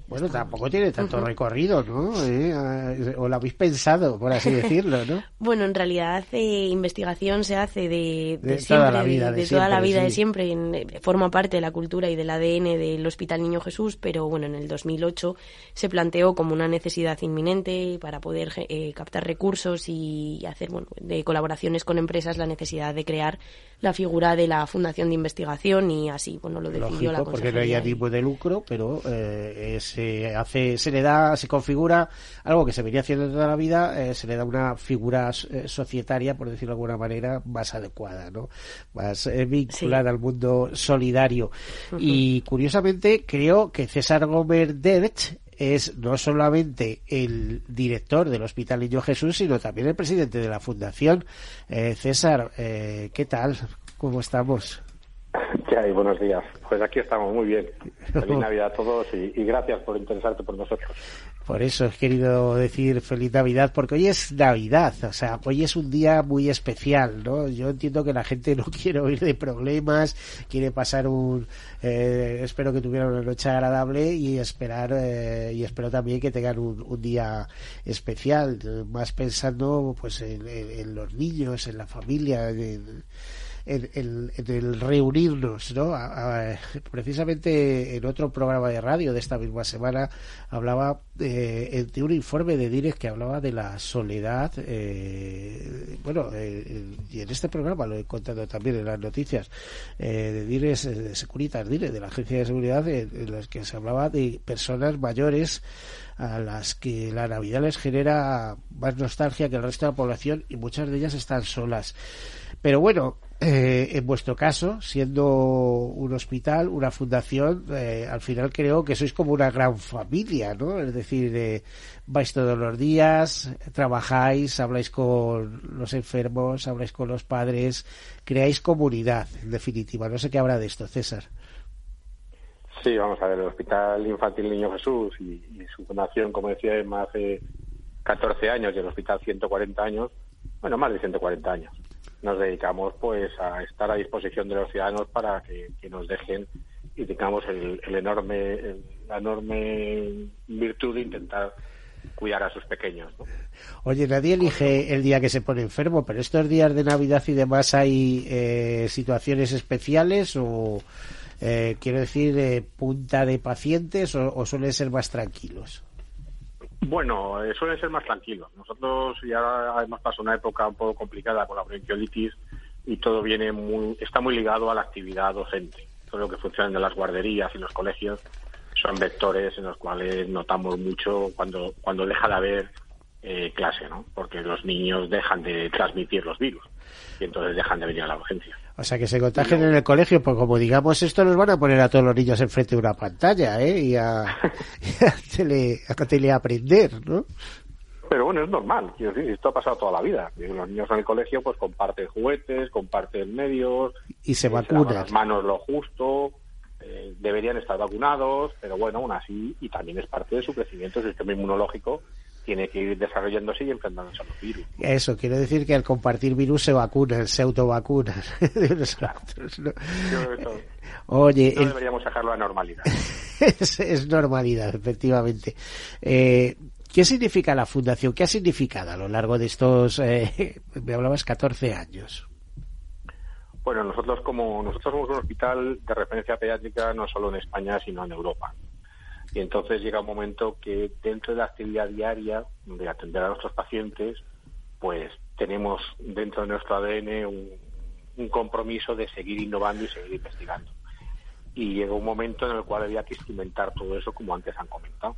Bueno, tampoco tiene tanto recorrido, ¿no? ¿Eh? O lo habéis pensado, por así decirlo, ¿no? Bueno, en realidad eh, investigación se hace de, de De siempre, toda la vida, de de toda la vida de siempre, en- eh, forma parte de la cultura y del ADN del Hospital Niño Jesús, pero bueno, en el 2008 se planteó como una necesidad inminente para poder eh, captar recursos y hacer bueno, de colaboraciones con empresas la necesidad de crear la figura de la Fundación de Investigación y así, bueno, lo decidió la Lógico, porque no hay consejería. ánimo de lucro, pero eh, eh, se hace, se le da, se configura algo que se venía haciendo toda la vida, eh, se le da una figura eh, societaria, por decirlo de alguna manera, más adecuada, ¿no? Más eh, vinculada al mundo solidario. Y curiosamente, creo que César Gómez Derch es no solamente el director del Hospital Niño Jesús, sino también el presidente de la fundación. Eh, César, eh, ¿qué tal? ¿Cómo estamos? ¿Qué hay? Buenos días. Pues aquí estamos, muy bien. Feliz Navidad a todos y, y gracias por interesarte por nosotros. Por eso he querido decir feliz Navidad, porque hoy es Navidad, o sea, hoy es un día muy especial, ¿no? Yo entiendo que la gente no quiere oír de problemas, quiere pasar un, eh, espero que tuvieran una noche agradable y esperar, eh, y espero también que tengan un, un día especial, más pensando pues en, en- en los niños, en la familia, en, en el reunirnos, ¿no? A- precisamente en otro programa de radio de esta misma semana hablaba eh, de un informe de Dires que hablaba de la soledad. eh, bueno, eh, y en este programa lo he contado también en las noticias eh, de Dires, eh, de Securitas Dire, de la Agencia de Seguridad, en, en las que se hablaba de personas mayores a las que la Navidad les genera más nostalgia que el resto de la población y muchas de ellas están solas. Pero bueno, eh, en vuestro caso, siendo un hospital, una fundación, eh, al final creo que sois como una gran familia, ¿no? Es decir, eh, vais todos los días, trabajáis, habláis con los enfermos, habláis con los padres, creáis comunidad, en definitiva. No sé qué habrá de esto, César. Sí, vamos a ver, el Hospital Infantil Niño Jesús y, y su fundación, como decía Emma, hace 14 años y el Hospital 140 años, bueno, más de 140 años. Nos dedicamos pues a estar a disposición de los ciudadanos para que, nos dejen y tengamos el, enorme, el- la enorme virtud de intentar cuidar a sus pequeños. Oye, nadie elige el día que se pone enfermo, pero estos días de Navidad y demás hay eh, situaciones especiales o, eh, quiero decir, eh, punta de pacientes o, o suelen ser más tranquilos. Bueno, eh, suelen ser más tranquilos. Nosotros ya hemos pasado una época un poco complicada con la bronquiolitis y todo viene muy, está muy ligado a la actividad docente. Todo lo que funciona en las guarderías y los colegios son vectores en los cuales notamos mucho cuando, cuando deja de haber eh, clase, ¿no? Porque los niños dejan de transmitir los virus y entonces dejan de venir a la urgencia. O sea, que se contagien en el colegio, pues como digamos esto, nos van a poner a todos los niños enfrente de una pantalla, ¿eh? Y a, y a, tele, a teleaprender, ¿no? Pero bueno, es normal, quiero decir, esto ha pasado toda la vida. Los niños en el colegio pues comparten juguetes, comparten medios, Y se eh, vacunan. las manos lo justo, eh, deberían estar vacunados, pero bueno, aún así, y también es parte de su crecimiento, su sistema inmunológico tiene que ir desarrollándose y enfrentándose a los virus. Eso quiere decir que al compartir virus se vacunan, se autovacunan otros, ¿no? Yo Oye, no deberíamos dejarlo a normalidad. es, es normalidad, efectivamente. Eh, ¿Qué significa la fundación? ¿Qué ha significado a lo largo de estos, eh, me hablabas, 14 años? Bueno, nosotros como nosotros somos un hospital de referencia pediátrica no solo en España, sino en Europa. Y entonces llega un momento que dentro de la actividad diaria de atender a nuestros pacientes, pues tenemos dentro de nuestro ADN un, compromiso de seguir innovando y seguir investigando. Y llegó un momento en el cual había que instrumentar todo eso, como antes han comentado.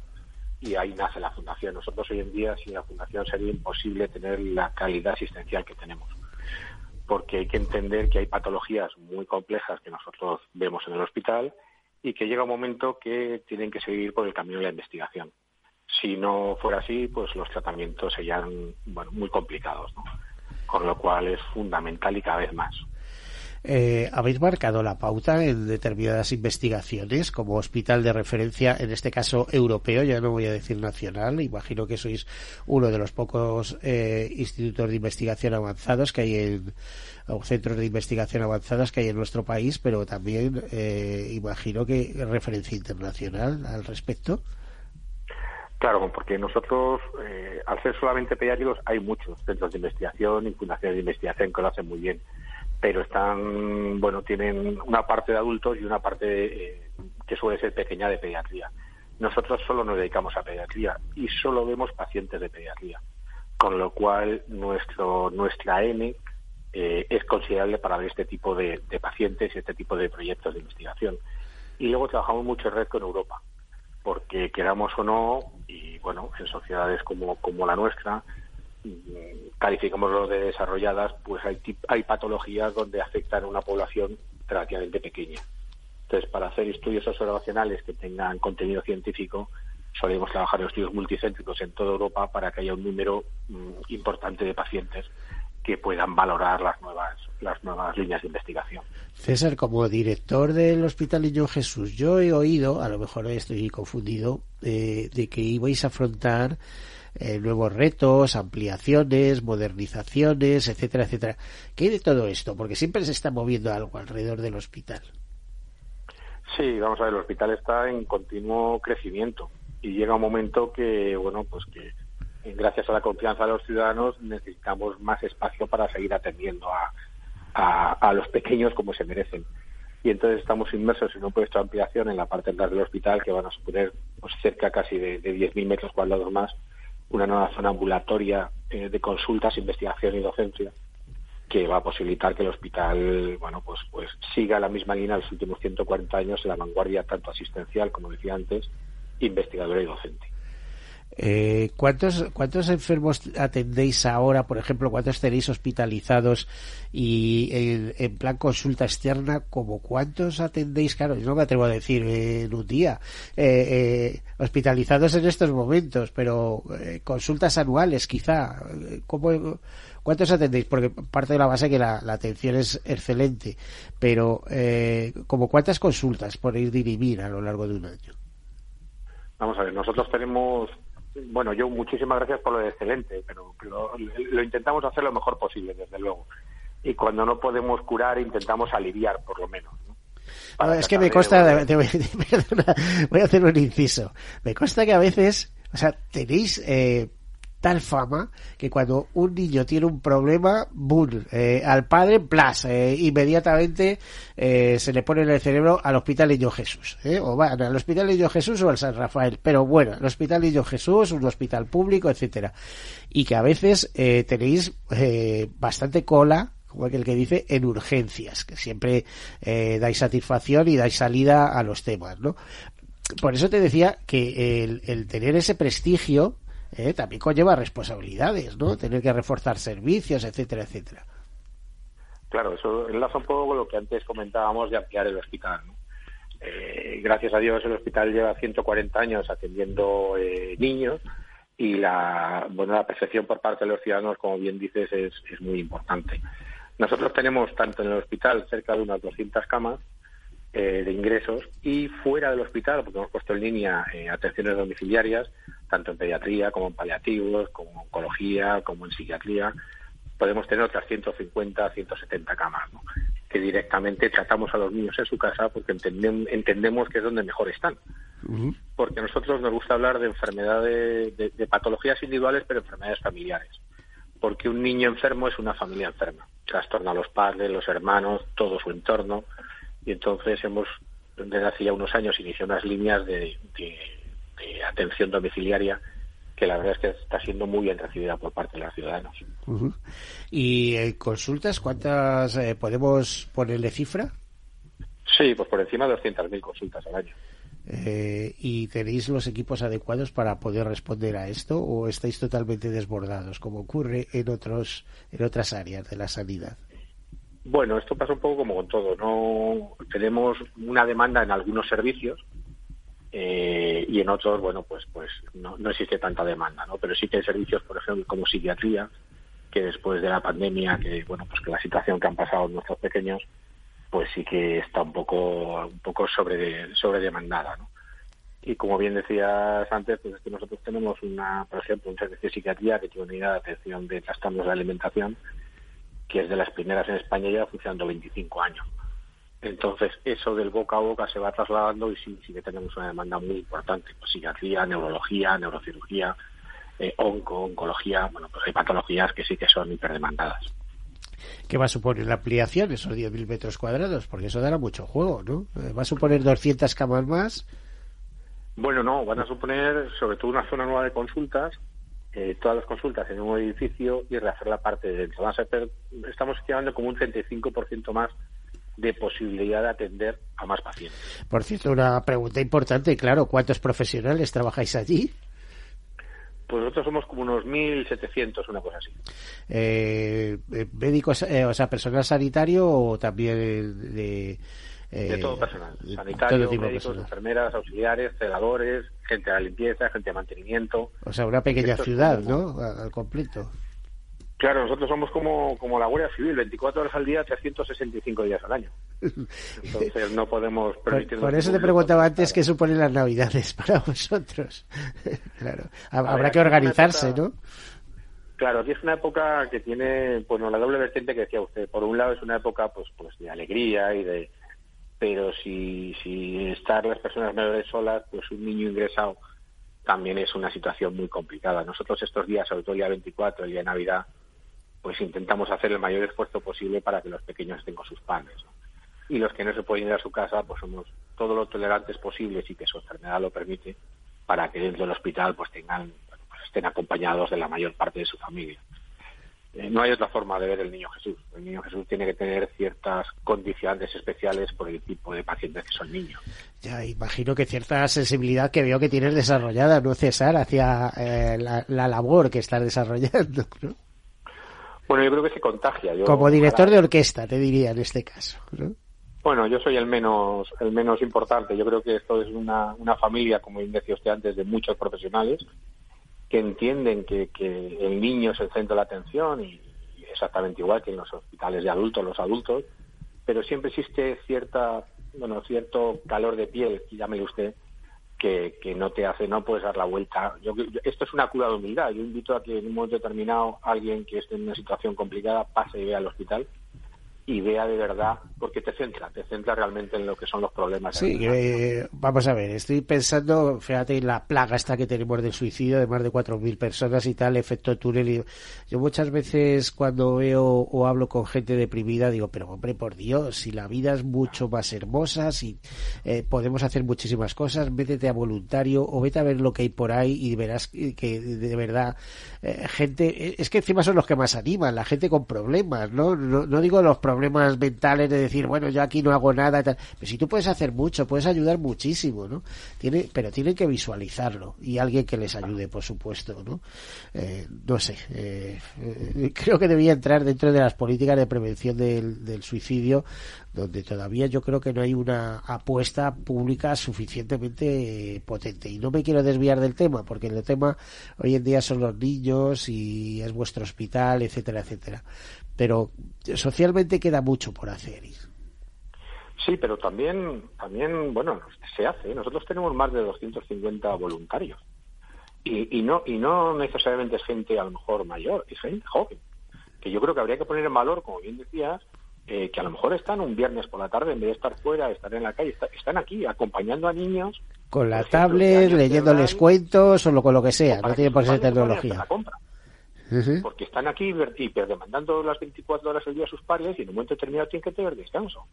Y ahí nace la fundación. Nosotros hoy en día, sin la fundación, sería imposible tener la calidad asistencial que tenemos porque hay que entender que hay patologías muy complejas que nosotros vemos en el hospital y que llega un momento que tienen que seguir por el camino de la investigación. Si no fuera así, pues los tratamientos serían bueno, muy complicados, ¿no? con lo cual es fundamental y cada vez más. Eh, habéis marcado la pauta en determinadas investigaciones como hospital de referencia, en este caso europeo, ya no voy a decir nacional, imagino que sois uno de los pocos eh, institutos de investigación avanzados que hay en, o centros de investigación avanzados que hay en nuestro país, pero también eh, imagino que referencia internacional al respecto. Claro, porque nosotros, eh, al ser solamente pediátricos, hay muchos centros de investigación y fundaciones de investigación que lo hacen muy bien pero están, bueno, tienen una parte de adultos y una parte eh, que suele ser pequeña de pediatría. Nosotros solo nos dedicamos a pediatría y solo vemos pacientes de pediatría, con lo cual nuestro nuestra N eh, es considerable para ver este tipo de, de, pacientes y este tipo de proyectos de investigación. Y luego trabajamos mucho en red con Europa, porque queramos o no, y bueno, en sociedades como, como la nuestra, calificamos lo de desarrolladas, pues hay, hay patologías donde afectan a una población relativamente pequeña. Entonces, para hacer estudios observacionales que tengan contenido científico, solemos trabajar en estudios multicéntricos en toda Europa para que haya un número mm, importante de pacientes que puedan valorar las nuevas las nuevas líneas de investigación. César, como director del Hospital Niño Jesús, yo he oído, a lo mejor estoy confundido, eh, de que ibais a afrontar eh, nuevos retos, ampliaciones, modernizaciones, etcétera, etcétera. ¿Qué hay de todo esto? Porque siempre se está moviendo algo alrededor del hospital. Sí, vamos a ver, el hospital está en continuo crecimiento y llega un momento que, bueno, pues que gracias a la confianza de los ciudadanos necesitamos más espacio para seguir atendiendo a, a, los pequeños como se merecen. Y entonces estamos inmersos en un proyecto de ampliación en la parte del hospital que van a suponer pues, cerca casi de, de 10.000 metros cuadrados más una nueva zona ambulatoria eh, de consultas, investigación y docencia que va a posibilitar que el hospital bueno pues pues siga la misma línea de los últimos 140 años en la vanguardia tanto asistencial como decía antes investigadora y docente eh, ¿cuántos, ¿Cuántos enfermos atendéis ahora, por ejemplo? ¿Cuántos tenéis hospitalizados y en, plan consulta externa? ¿Como cuántos atendéis? Claro, yo no me atrevo a decir en un día. Eh, eh, hospitalizados en estos momentos, pero eh, consultas anuales quizá. ¿Cómo, ¿Cuántos atendéis? Porque parte de la base que la, atención es excelente, pero eh, ¿como cuántas consultas podéis dirimir a lo largo de un año? Vamos a ver, nosotros tenemos bueno, yo muchísimas gracias por lo de excelente, pero, lo, intentamos hacer lo mejor posible, desde luego. Y cuando no podemos curar, intentamos aliviar, por lo menos. es que me consta, voy a hacer un inciso, me consta que a veces, o sea, tenéis eh, tal fama que cuando un niño tiene un problema, boom, eh, al padre, plus, eh, inmediatamente eh, se le pone en el cerebro al Hospital Niño Jesús, eh, o van al Hospital Niño Jesús o al San Rafael, pero bueno, el Hospital Niño Jesús, un hospital público, etcétera, y que a veces eh, tenéis eh, bastante cola como aquel que dice, en urgencias, que siempre dais satisfacción y dais salida a los temas, ¿no? Por eso te decía que el, el tener ese prestigio eh, también conlleva responsabilidades, ¿no? Tener que reforzar servicios, etcétera, etcétera. Claro, eso enlaza un poco con lo que antes comentábamos de ampliar el hospital. Eh, gracias a Dios el hospital lleva 140 años atendiendo eh, niños y la, bueno, la percepción por parte de los ciudadanos, como bien dices, es, es muy importante. Nosotros tenemos tanto en el hospital cerca de unas 200 camas eh, de ingresos y fuera del hospital, porque hemos puesto en línea eh, atenciones domiciliarias, tanto en pediatría como en paliativos, como en oncología, como en psiquiatría, podemos tener otras 150, 170 camas, ¿no? que directamente tratamos a los niños en su casa porque entendemos, entendemos que es donde mejor están. porque a nosotros nos gusta hablar de enfermedades, de, de patologías individuales, pero enfermedades familiares. Porque un niño enfermo es una familia enferma. Trastorna a los padres, los hermanos, todo su entorno. Y entonces hemos, desde hace ya unos años, iniciado unas líneas de, de- de atención domiciliaria que la verdad es que está siendo muy bien recibida por parte de los ciudadanos. ¿Y eh, consultas cuántas eh, podemos ponerle cifra? Sí, pues por encima de 200.000 consultas al año. Eh, ¿Y tenéis los equipos adecuados para poder responder a esto o estáis totalmente desbordados, como ocurre en otros en otras áreas de la sanidad? Bueno, esto pasa un poco como con todo. No tenemos una demanda en algunos servicios eh, y en otros, bueno, pues pues no, no existe tanta demanda, ¿no? Pero sí que hay servicios, por ejemplo, como psiquiatría, que después de la pandemia, que bueno, pues que la situación que han pasado nuestros pequeños, pues sí que está un poco un poco sobre sobredemandada, ¿no? Y como bien decías antes, pues es que nosotros tenemos una, por ejemplo, un servicio de psiquiatría que tiene una unidad de atención de trastornos de alimentación que es de las primeras en España y lleva funcionando 25 años. Entonces, eso del boca a boca se va trasladando y sí, sí que tenemos una demanda muy importante. Pues psiquiatría, neurología, neurocirugía, eh, onco, oncología, bueno, pues hay patologías que sí que son hiperdemandadas. ¿Qué va a suponer la ampliación, esos 10.000 metros cuadrados? Porque eso dará mucho juego, ¿no? Eh, ¿Va a suponer 200 camas más? Bueno, no, van a suponer sobre todo una zona nueva de consultas, eh, todas las consultas en un nuevo edificio y rehacer la parte de dentro. Estamos estimando como un 35% más de posibilidad de atender a más pacientes. Por cierto, una pregunta importante, claro, ¿cuántos profesionales trabajáis allí? Pues nosotros somos como unos 1.700, una cosa así. Eh, eh, médicos, eh, o sea, personal sanitario o también de... eh, de todo personal, sanitario, todo médicos, personal. enfermeras, auxiliares, celadores, gente de la limpieza, gente de mantenimiento. O sea, una pequeña Esto ciudad, como- ¿no? Al completo. Claro, nosotros somos como, como la Guardia Civil, 24 horas al día, 365 días al año. Entonces no podemos permitirnos... por eso te preguntaba antes qué suponen las navidades para vosotros. claro, ver, habrá que organizarse, época- ¿no? Claro, aquí es una época que tiene, bueno, la doble vertiente que decía usted. Por un lado es una época, pues, pues de alegría y de, pero si, si estar las personas mayores solas, pues un niño ingresado también es una situación muy complicada. Nosotros estos días, sobre todo el día 24, el día de Navidad, pues intentamos hacer el mayor esfuerzo posible para que los pequeños estén con sus padres. ¿no? Y los que no se pueden ir a su casa, pues somos todo lo tolerantes posibles y que su enfermedad lo permite para que dentro del hospital pues tengan pues estén acompañados de la mayor parte de su familia. Eh, no hay otra forma de ver el niño Jesús. El niño Jesús tiene que tener ciertas condiciones especiales por el tipo de pacientes que son niños. Ya imagino que cierta sensibilidad que veo que tienes desarrollada, no César, hacia eh, la, la labor que estás desarrollando, ¿no? Bueno, yo creo que se contagia. Yo, Como director ojalá- de orquesta, te diría en este caso, ¿no? Bueno, yo soy el menos el menos importante. Yo creo que esto es una, una familia, como bien decía usted antes, de muchos profesionales que entienden que, que el niño es el centro de la atención y, y exactamente igual que en los hospitales de adultos, los adultos, pero siempre existe cierta, bueno, cierto calor de piel, llámele usted, que, que no te hace, no puedes dar la vuelta. Yo, yo- esto es una cura de humildad. Yo invito a que en un momento determinado alguien que esté en una situación complicada pase y vea al hospital y vea de verdad, porque te centra, te centra realmente en lo que son los problemas. Sí, eh, vamos a ver, estoy pensando, fíjate, en la plaga esta que tenemos del suicidio de más de 4.000 personas y tal, efecto túnel. y- Yo muchas veces cuando veo o hablo con gente deprimida digo, pero hombre, por Dios, si la vida es mucho más hermosa, si eh, podemos hacer muchísimas cosas, métete a voluntario o vete a ver lo que hay por ahí y verás que, de verdad eh, gente, eh, es que encima son los que más animan, la gente con problemas, ¿no? No, no digo los problemas mentales de decir, bueno, yo aquí no hago nada, tal. pero si tú puedes hacer mucho, puedes ayudar muchísimo, ¿no? Tiene, pero tienen que visualizarlo y alguien que les ayude, por supuesto, ¿no? Eh, no sé, eh, eh, creo que debía entrar dentro de las políticas de prevención del, del suicidio, donde todavía yo creo que no hay una apuesta pública suficientemente potente. Y no me quiero desviar del tema, porque el tema hoy en día son los niños y es vuestro hospital, etcétera, etcétera. Pero socialmente queda mucho por hacer. Sí, pero también, también, bueno, se hace. Nosotros tenemos más de 250 voluntarios. Y, y no y no necesariamente es gente a lo mejor mayor, es gente joven. Que yo creo que habría que poner en valor, como bien decías, eh, que a lo mejor están un viernes por la tarde, en vez de estar fuera, estar en la calle, está- están aquí acompañando a niños Con la ejemplo, tablet, leyéndoles cuentos o lo- con lo que sea, no tiene por ser tecnología. la compra. Porque están aquí hiperdemandando las 24 horas del día a sus padres y en un momento determinado tienen que tener descanso.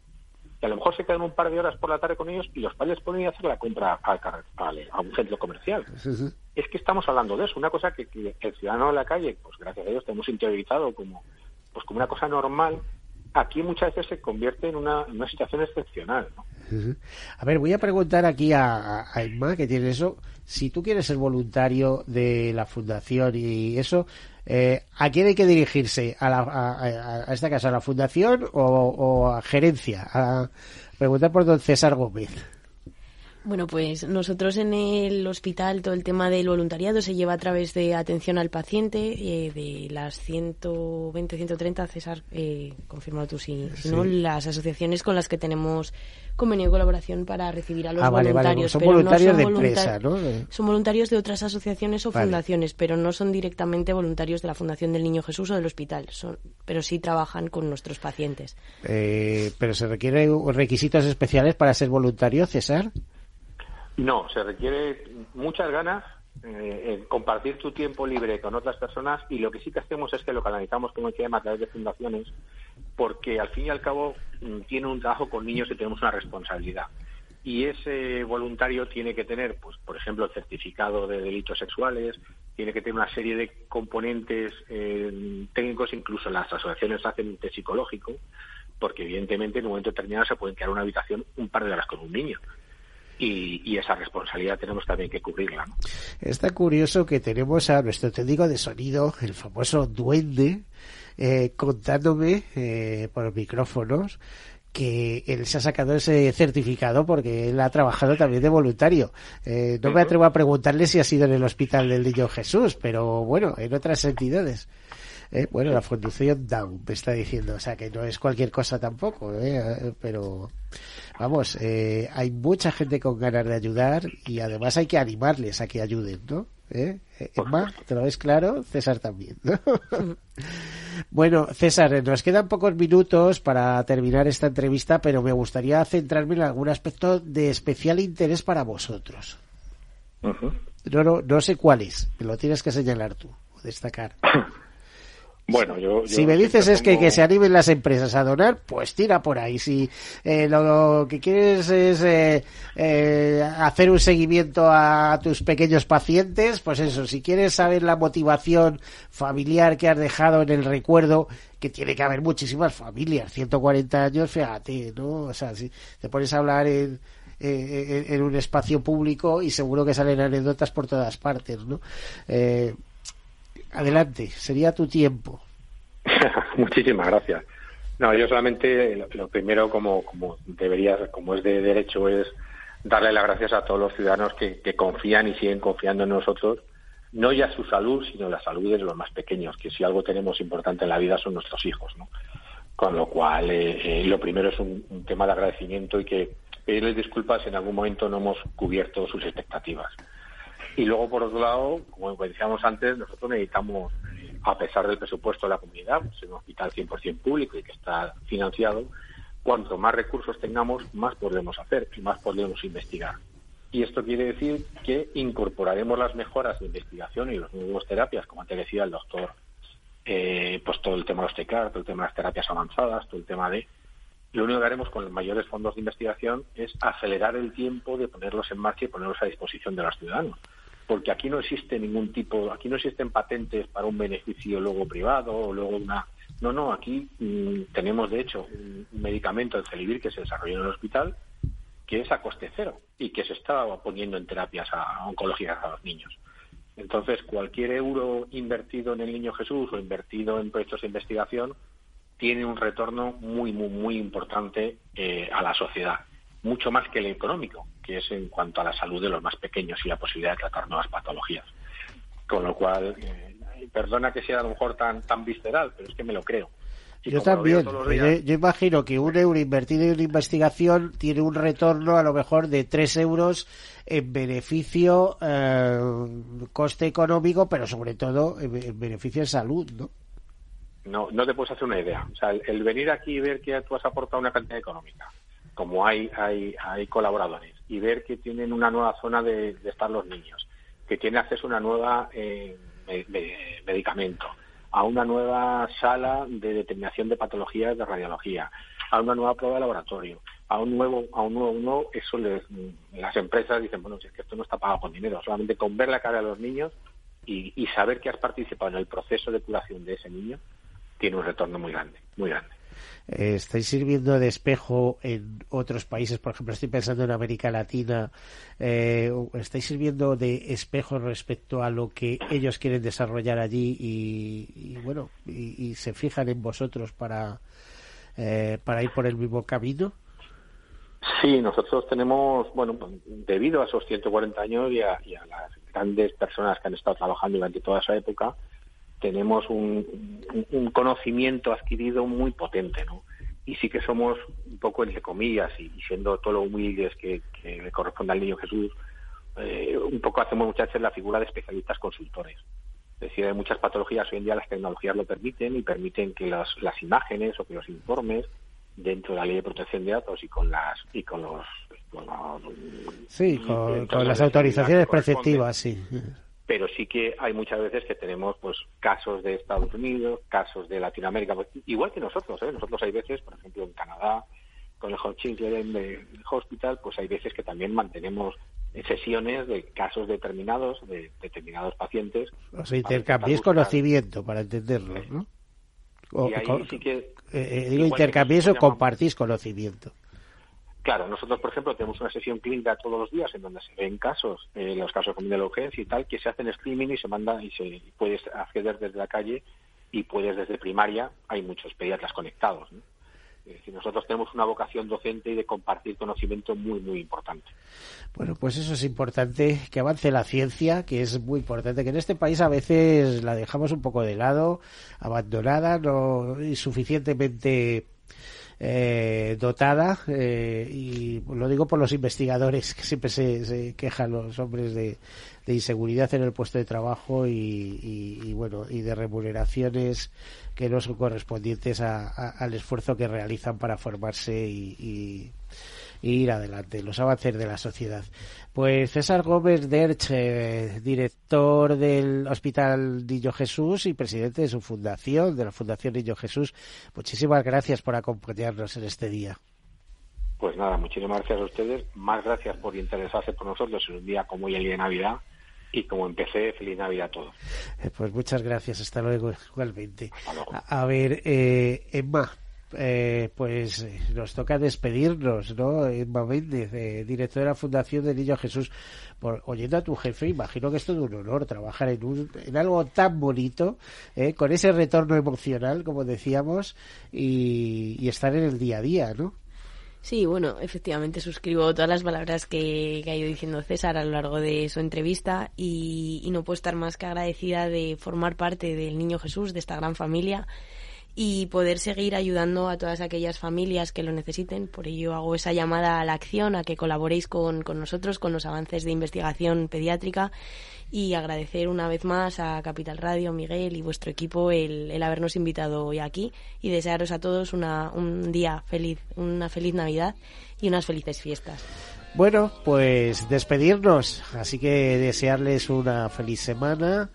Y a lo mejor se quedan un par de horas por la tarde con ellos y los padres pueden ir a hacer la compra a, al- a un centro comercial. Es que estamos hablando de eso, una cosa que, que el ciudadano de la calle, pues gracias a Dios tenemos interiorizado como, pues como una cosa normal, aquí muchas veces se convierte en una, en una situación excepcional. ¿no? A ver, voy a preguntar aquí a, a- a Emma, que tiene eso. Si tú quieres ser voluntario de la fundación y eso, eh, ¿a quién hay que dirigirse? ¿A, la, a, a- esta casa, a la fundación o, o a gerencia? A preguntar por don César Gómez. Bueno, pues nosotros en el hospital todo el tema del voluntariado se lleva a través de atención al paciente, eh, de las 120, 130, César, eh, confirma tú si, Sí. no, las asociaciones con las que tenemos convenio de colaboración para recibir a los Ah, vale, vale, voluntarios. son pero no voluntarios de empresa, ¿no? Son voluntarios de otras asociaciones o Vale. fundaciones, pero no son directamente voluntarios de la Fundación del Niño Jesús o del hospital, son, pero sí trabajan con nuestros pacientes. Eh, pero se requieren requisitos especiales para ser voluntario, César. No, se requiere muchas ganas, eh, compartir tu tiempo libre con otras personas y lo que sí que hacemos es que lo canalizamos, como decía, a través de fundaciones, porque al fin y al cabo mm, tiene un trabajo con niños y tenemos una responsabilidad. Y ese voluntario tiene que tener, pues, por ejemplo, el certificado de delitos sexuales, tiene que tener una serie de componentes eh, técnicos, incluso las asociaciones hacen un test psicológico, porque evidentemente en un momento determinado se pueden quedar una habitación un par de horas con un niño. Y, y esa responsabilidad tenemos también que cubrirla. ¿no? Está curioso que tenemos a nuestro técnico de sonido, el famoso duende, eh, contándome eh, por micrófonos que él se ha sacado ese certificado porque él ha trabajado también de voluntario. Eh, no me atrevo a preguntarle si ha sido en el Hospital del Niño Jesús, pero bueno, en otras entidades. Eh, bueno, la Fundación Down me está diciendo, o sea que no es cualquier cosa tampoco, eh, pero vamos, eh, hay mucha gente con ganas de ayudar y además hay que animarles a que ayuden, ¿no? ¿Eh? Eh, Emma, ¿te lo ves claro? César también, ¿no? bueno, César, nos quedan pocos minutos para terminar esta entrevista, pero me gustaría centrarme en algún aspecto de especial interés para vosotros. No, no, no sé cuál es, me lo tienes que señalar tú, o destacar. Bueno, yo, yo Si me dices es que, se animen las empresas a donar, pues tira por ahí. Si eh, lo, lo que quieres es eh, eh, hacer un seguimiento a tus pequeños pacientes, pues eso, si quieres saber la motivación familiar que has dejado en el recuerdo, que tiene que haber muchísimas familias, 140 años, fíjate, ¿no? O sea, si te pones a hablar en, eh, en, en un espacio público y seguro que salen anécdotas por todas partes, ¿no? Eh, adelante, sería tu tiempo. Muchísimas gracias. No, yo solamente lo, primero, como, como debería, como es de derecho, es darle las gracias a todos los ciudadanos que, que confían y siguen confiando en nosotros, no ya su salud, sino la salud de los más pequeños, que si algo tenemos importante en la vida son nuestros hijos, ¿no? Con lo cual, eh, eh, lo primero es un, un tema de agradecimiento y que pedirles disculpas si en algún momento no hemos cubierto sus expectativas. Y luego, por otro lado, como decíamos antes, nosotros necesitamos, a pesar del presupuesto de la comunidad, pues, es un hospital 100% público y que está financiado, cuanto más recursos tengamos, más podremos hacer y más podremos investigar. Y esto quiere decir que incorporaremos las mejoras de investigación y las nuevas terapias, como antes decía el doctor, eh, pues todo el tema de ostecar, todo el tema de las terapias avanzadas, todo el tema de... Lo único que haremos con los mayores fondos de investigación es acelerar el tiempo de ponerlos en marcha y ponerlos a disposición de los ciudadanos porque aquí no existe ningún tipo, aquí no existen patentes para un beneficio luego privado o luego una. No, no, aquí mm, tenemos de hecho un medicamento, el Celibir, que se desarrolló en el hospital, que es a coste cero y que se está poniendo en terapias a- oncológicas a los niños. Entonces, cualquier euro invertido en el Niño Jesús o invertido en proyectos de investigación tiene un retorno muy, muy, muy importante eh, a la sociedad, mucho más que el económico, que es en cuanto a la salud de los más pequeños y la posibilidad de tratar nuevas patologías. Con lo cual, eh, perdona que sea a lo mejor tan, tan visceral, pero es que me lo creo. Y Yo también. Yo, yo imagino que un euro invertido en investigación tiene un retorno a lo mejor de 3 euros en beneficio, eh, coste económico, pero sobre todo en, en beneficio en salud, ¿no? no, no te puedes hacer una idea. O sea, el, el venir aquí y ver que tú has aportado una cantidad económica, como hay, hay, hay colaboradores, y ver que tienen una nueva zona de, estar los niños, que tienen acceso a una nueva eh, me- me- medicamento, a una nueva sala de determinación de patologías de radiología, a una nueva prueba de laboratorio, a un nuevo, a un nuevo, nuevo, eso les, las empresas dicen, bueno, si es que esto no está pagado con dinero, solamente con ver la cara de los niños y saber que has participado en el proceso de curación de ese niño, tiene un retorno muy grande, muy grande. Eh, ¿Estáis sirviendo de espejo en otros países? Por ejemplo, estoy pensando en América Latina. Eh, ¿Estáis sirviendo de espejo respecto a lo que ellos quieren desarrollar allí y, bueno, y, se fijan en vosotros para, eh, para ir por el mismo camino? Sí, nosotros tenemos, bueno, debido a esos 140 años y a las grandes personas que han estado trabajando durante toda esa época, tenemos un, conocimiento adquirido muy potente, ¿no? Y sí que somos un poco, entre comillas, y, y siendo todo lo humildes que, que le corresponde al niño Jesús, eh, un poco hacemos muchas veces la figura de especialistas consultores. Es decir, hay muchas patologías hoy en día las tecnologías lo permiten y permiten que las, las imágenes o que los informes dentro de la ley de protección de datos y con las y con los, con los- Sí, con, con las la autorizaciones preceptivas, sí. Pero sí que hay muchas veces que tenemos pues casos de Estados Unidos, casos de Latinoamérica, pues, igual que nosotros, ¿eh? nosotros hay veces, por ejemplo en Canadá, con el Hutchinson Hospital, pues hay veces que también mantenemos sesiones de casos determinados, de determinados pacientes. O sea, intercambiéis conocimiento para entenderlo, ¿no? O- Y ahí sí que, eh, eh, digo, intercambiéis o compartís conocimiento. Claro, nosotros, por ejemplo, tenemos una sesión clínica todos los días en donde se ven casos, eh, los casos de la urgencia y tal, que se hacen streaming y se manda y se puedes acceder desde la calle y puedes desde primaria, hay muchos pediatras conectados. ¿no? Es decir, nosotros tenemos una vocación docente y de compartir conocimiento muy, muy importante. Bueno, pues eso es importante, que avance la ciencia, que es muy importante, que en este país a veces la dejamos un poco de lado, abandonada, no insuficientemente eh, dotada, eh, y lo digo por los investigadores, que siempre se, se quejan los hombres de, de inseguridad en el puesto de trabajo y, y- y, bueno, y de remuneraciones que no son correspondientes a- a- al esfuerzo que realizan para formarse y- y ir adelante, los avances de la sociedad. Pues César Gómez Derch, eh, director del Hospital Niño Jesús y presidente de su fundación, de la Fundación Niño Jesús, muchísimas gracias por acompañarnos en este día. Pues nada, muchísimas gracias a ustedes. Más gracias por interesarse por nosotros en un día como hoy, el día de Navidad. Y como empecé, feliz Navidad a todos. Eh, Pues muchas gracias, hasta luego, igualmente. A, a ver, eh, Emma, eh, pues eh, nos toca despedirnos, ¿no? Emma Méndez, eh, directora de la Fundación de Niño Jesús. Por, oyendo a tu jefe, imagino que es todo un honor trabajar en, un, en algo tan bonito, eh, con ese retorno emocional, como decíamos, y, estar en el día a día, ¿no? Sí, bueno, efectivamente suscribo todas las palabras que, que ha ido diciendo César a lo largo de su entrevista y, y no puedo estar más que agradecida de formar parte del Niño Jesús, de esta gran familia y poder seguir ayudando a todas aquellas familias que lo necesiten. Por ello hago esa llamada a la acción, a que colaboréis con, con nosotros, con los avances de investigación pediátrica y agradecer una vez más a Capital Radio, Miguel y vuestro equipo el, el habernos invitado hoy aquí y desearos a todos una, un día feliz, una feliz Navidad y unas felices fiestas. Bueno, pues despedirnos, así que desearles una feliz semana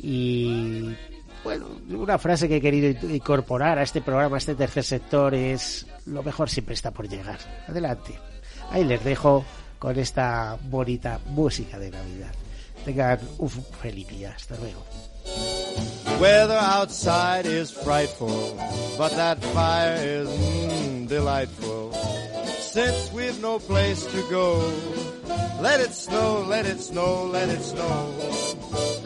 y bueno, una frase que he querido incorporar a este programa, a este tercer sector es lo mejor siempre está por llegar. Adelante. Ahí les dejo con esta bonita música de Navidad. Tengan un feliz día. Hasta luego. Weather outside is frightful, but that fire is mm, delightful. Since we've no place to go, let it snow, let it snow, let it snow.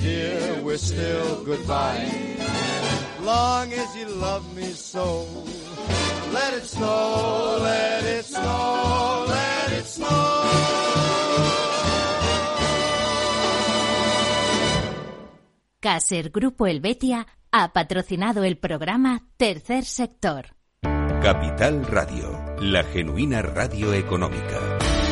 dear, we're still goodbye. Long as you love me so, let it snow, let it snow, let it snow. Caser Grupo Helvetia ha patrocinado el programa Tercer Sector. Capital Radio, la genuina radio económica.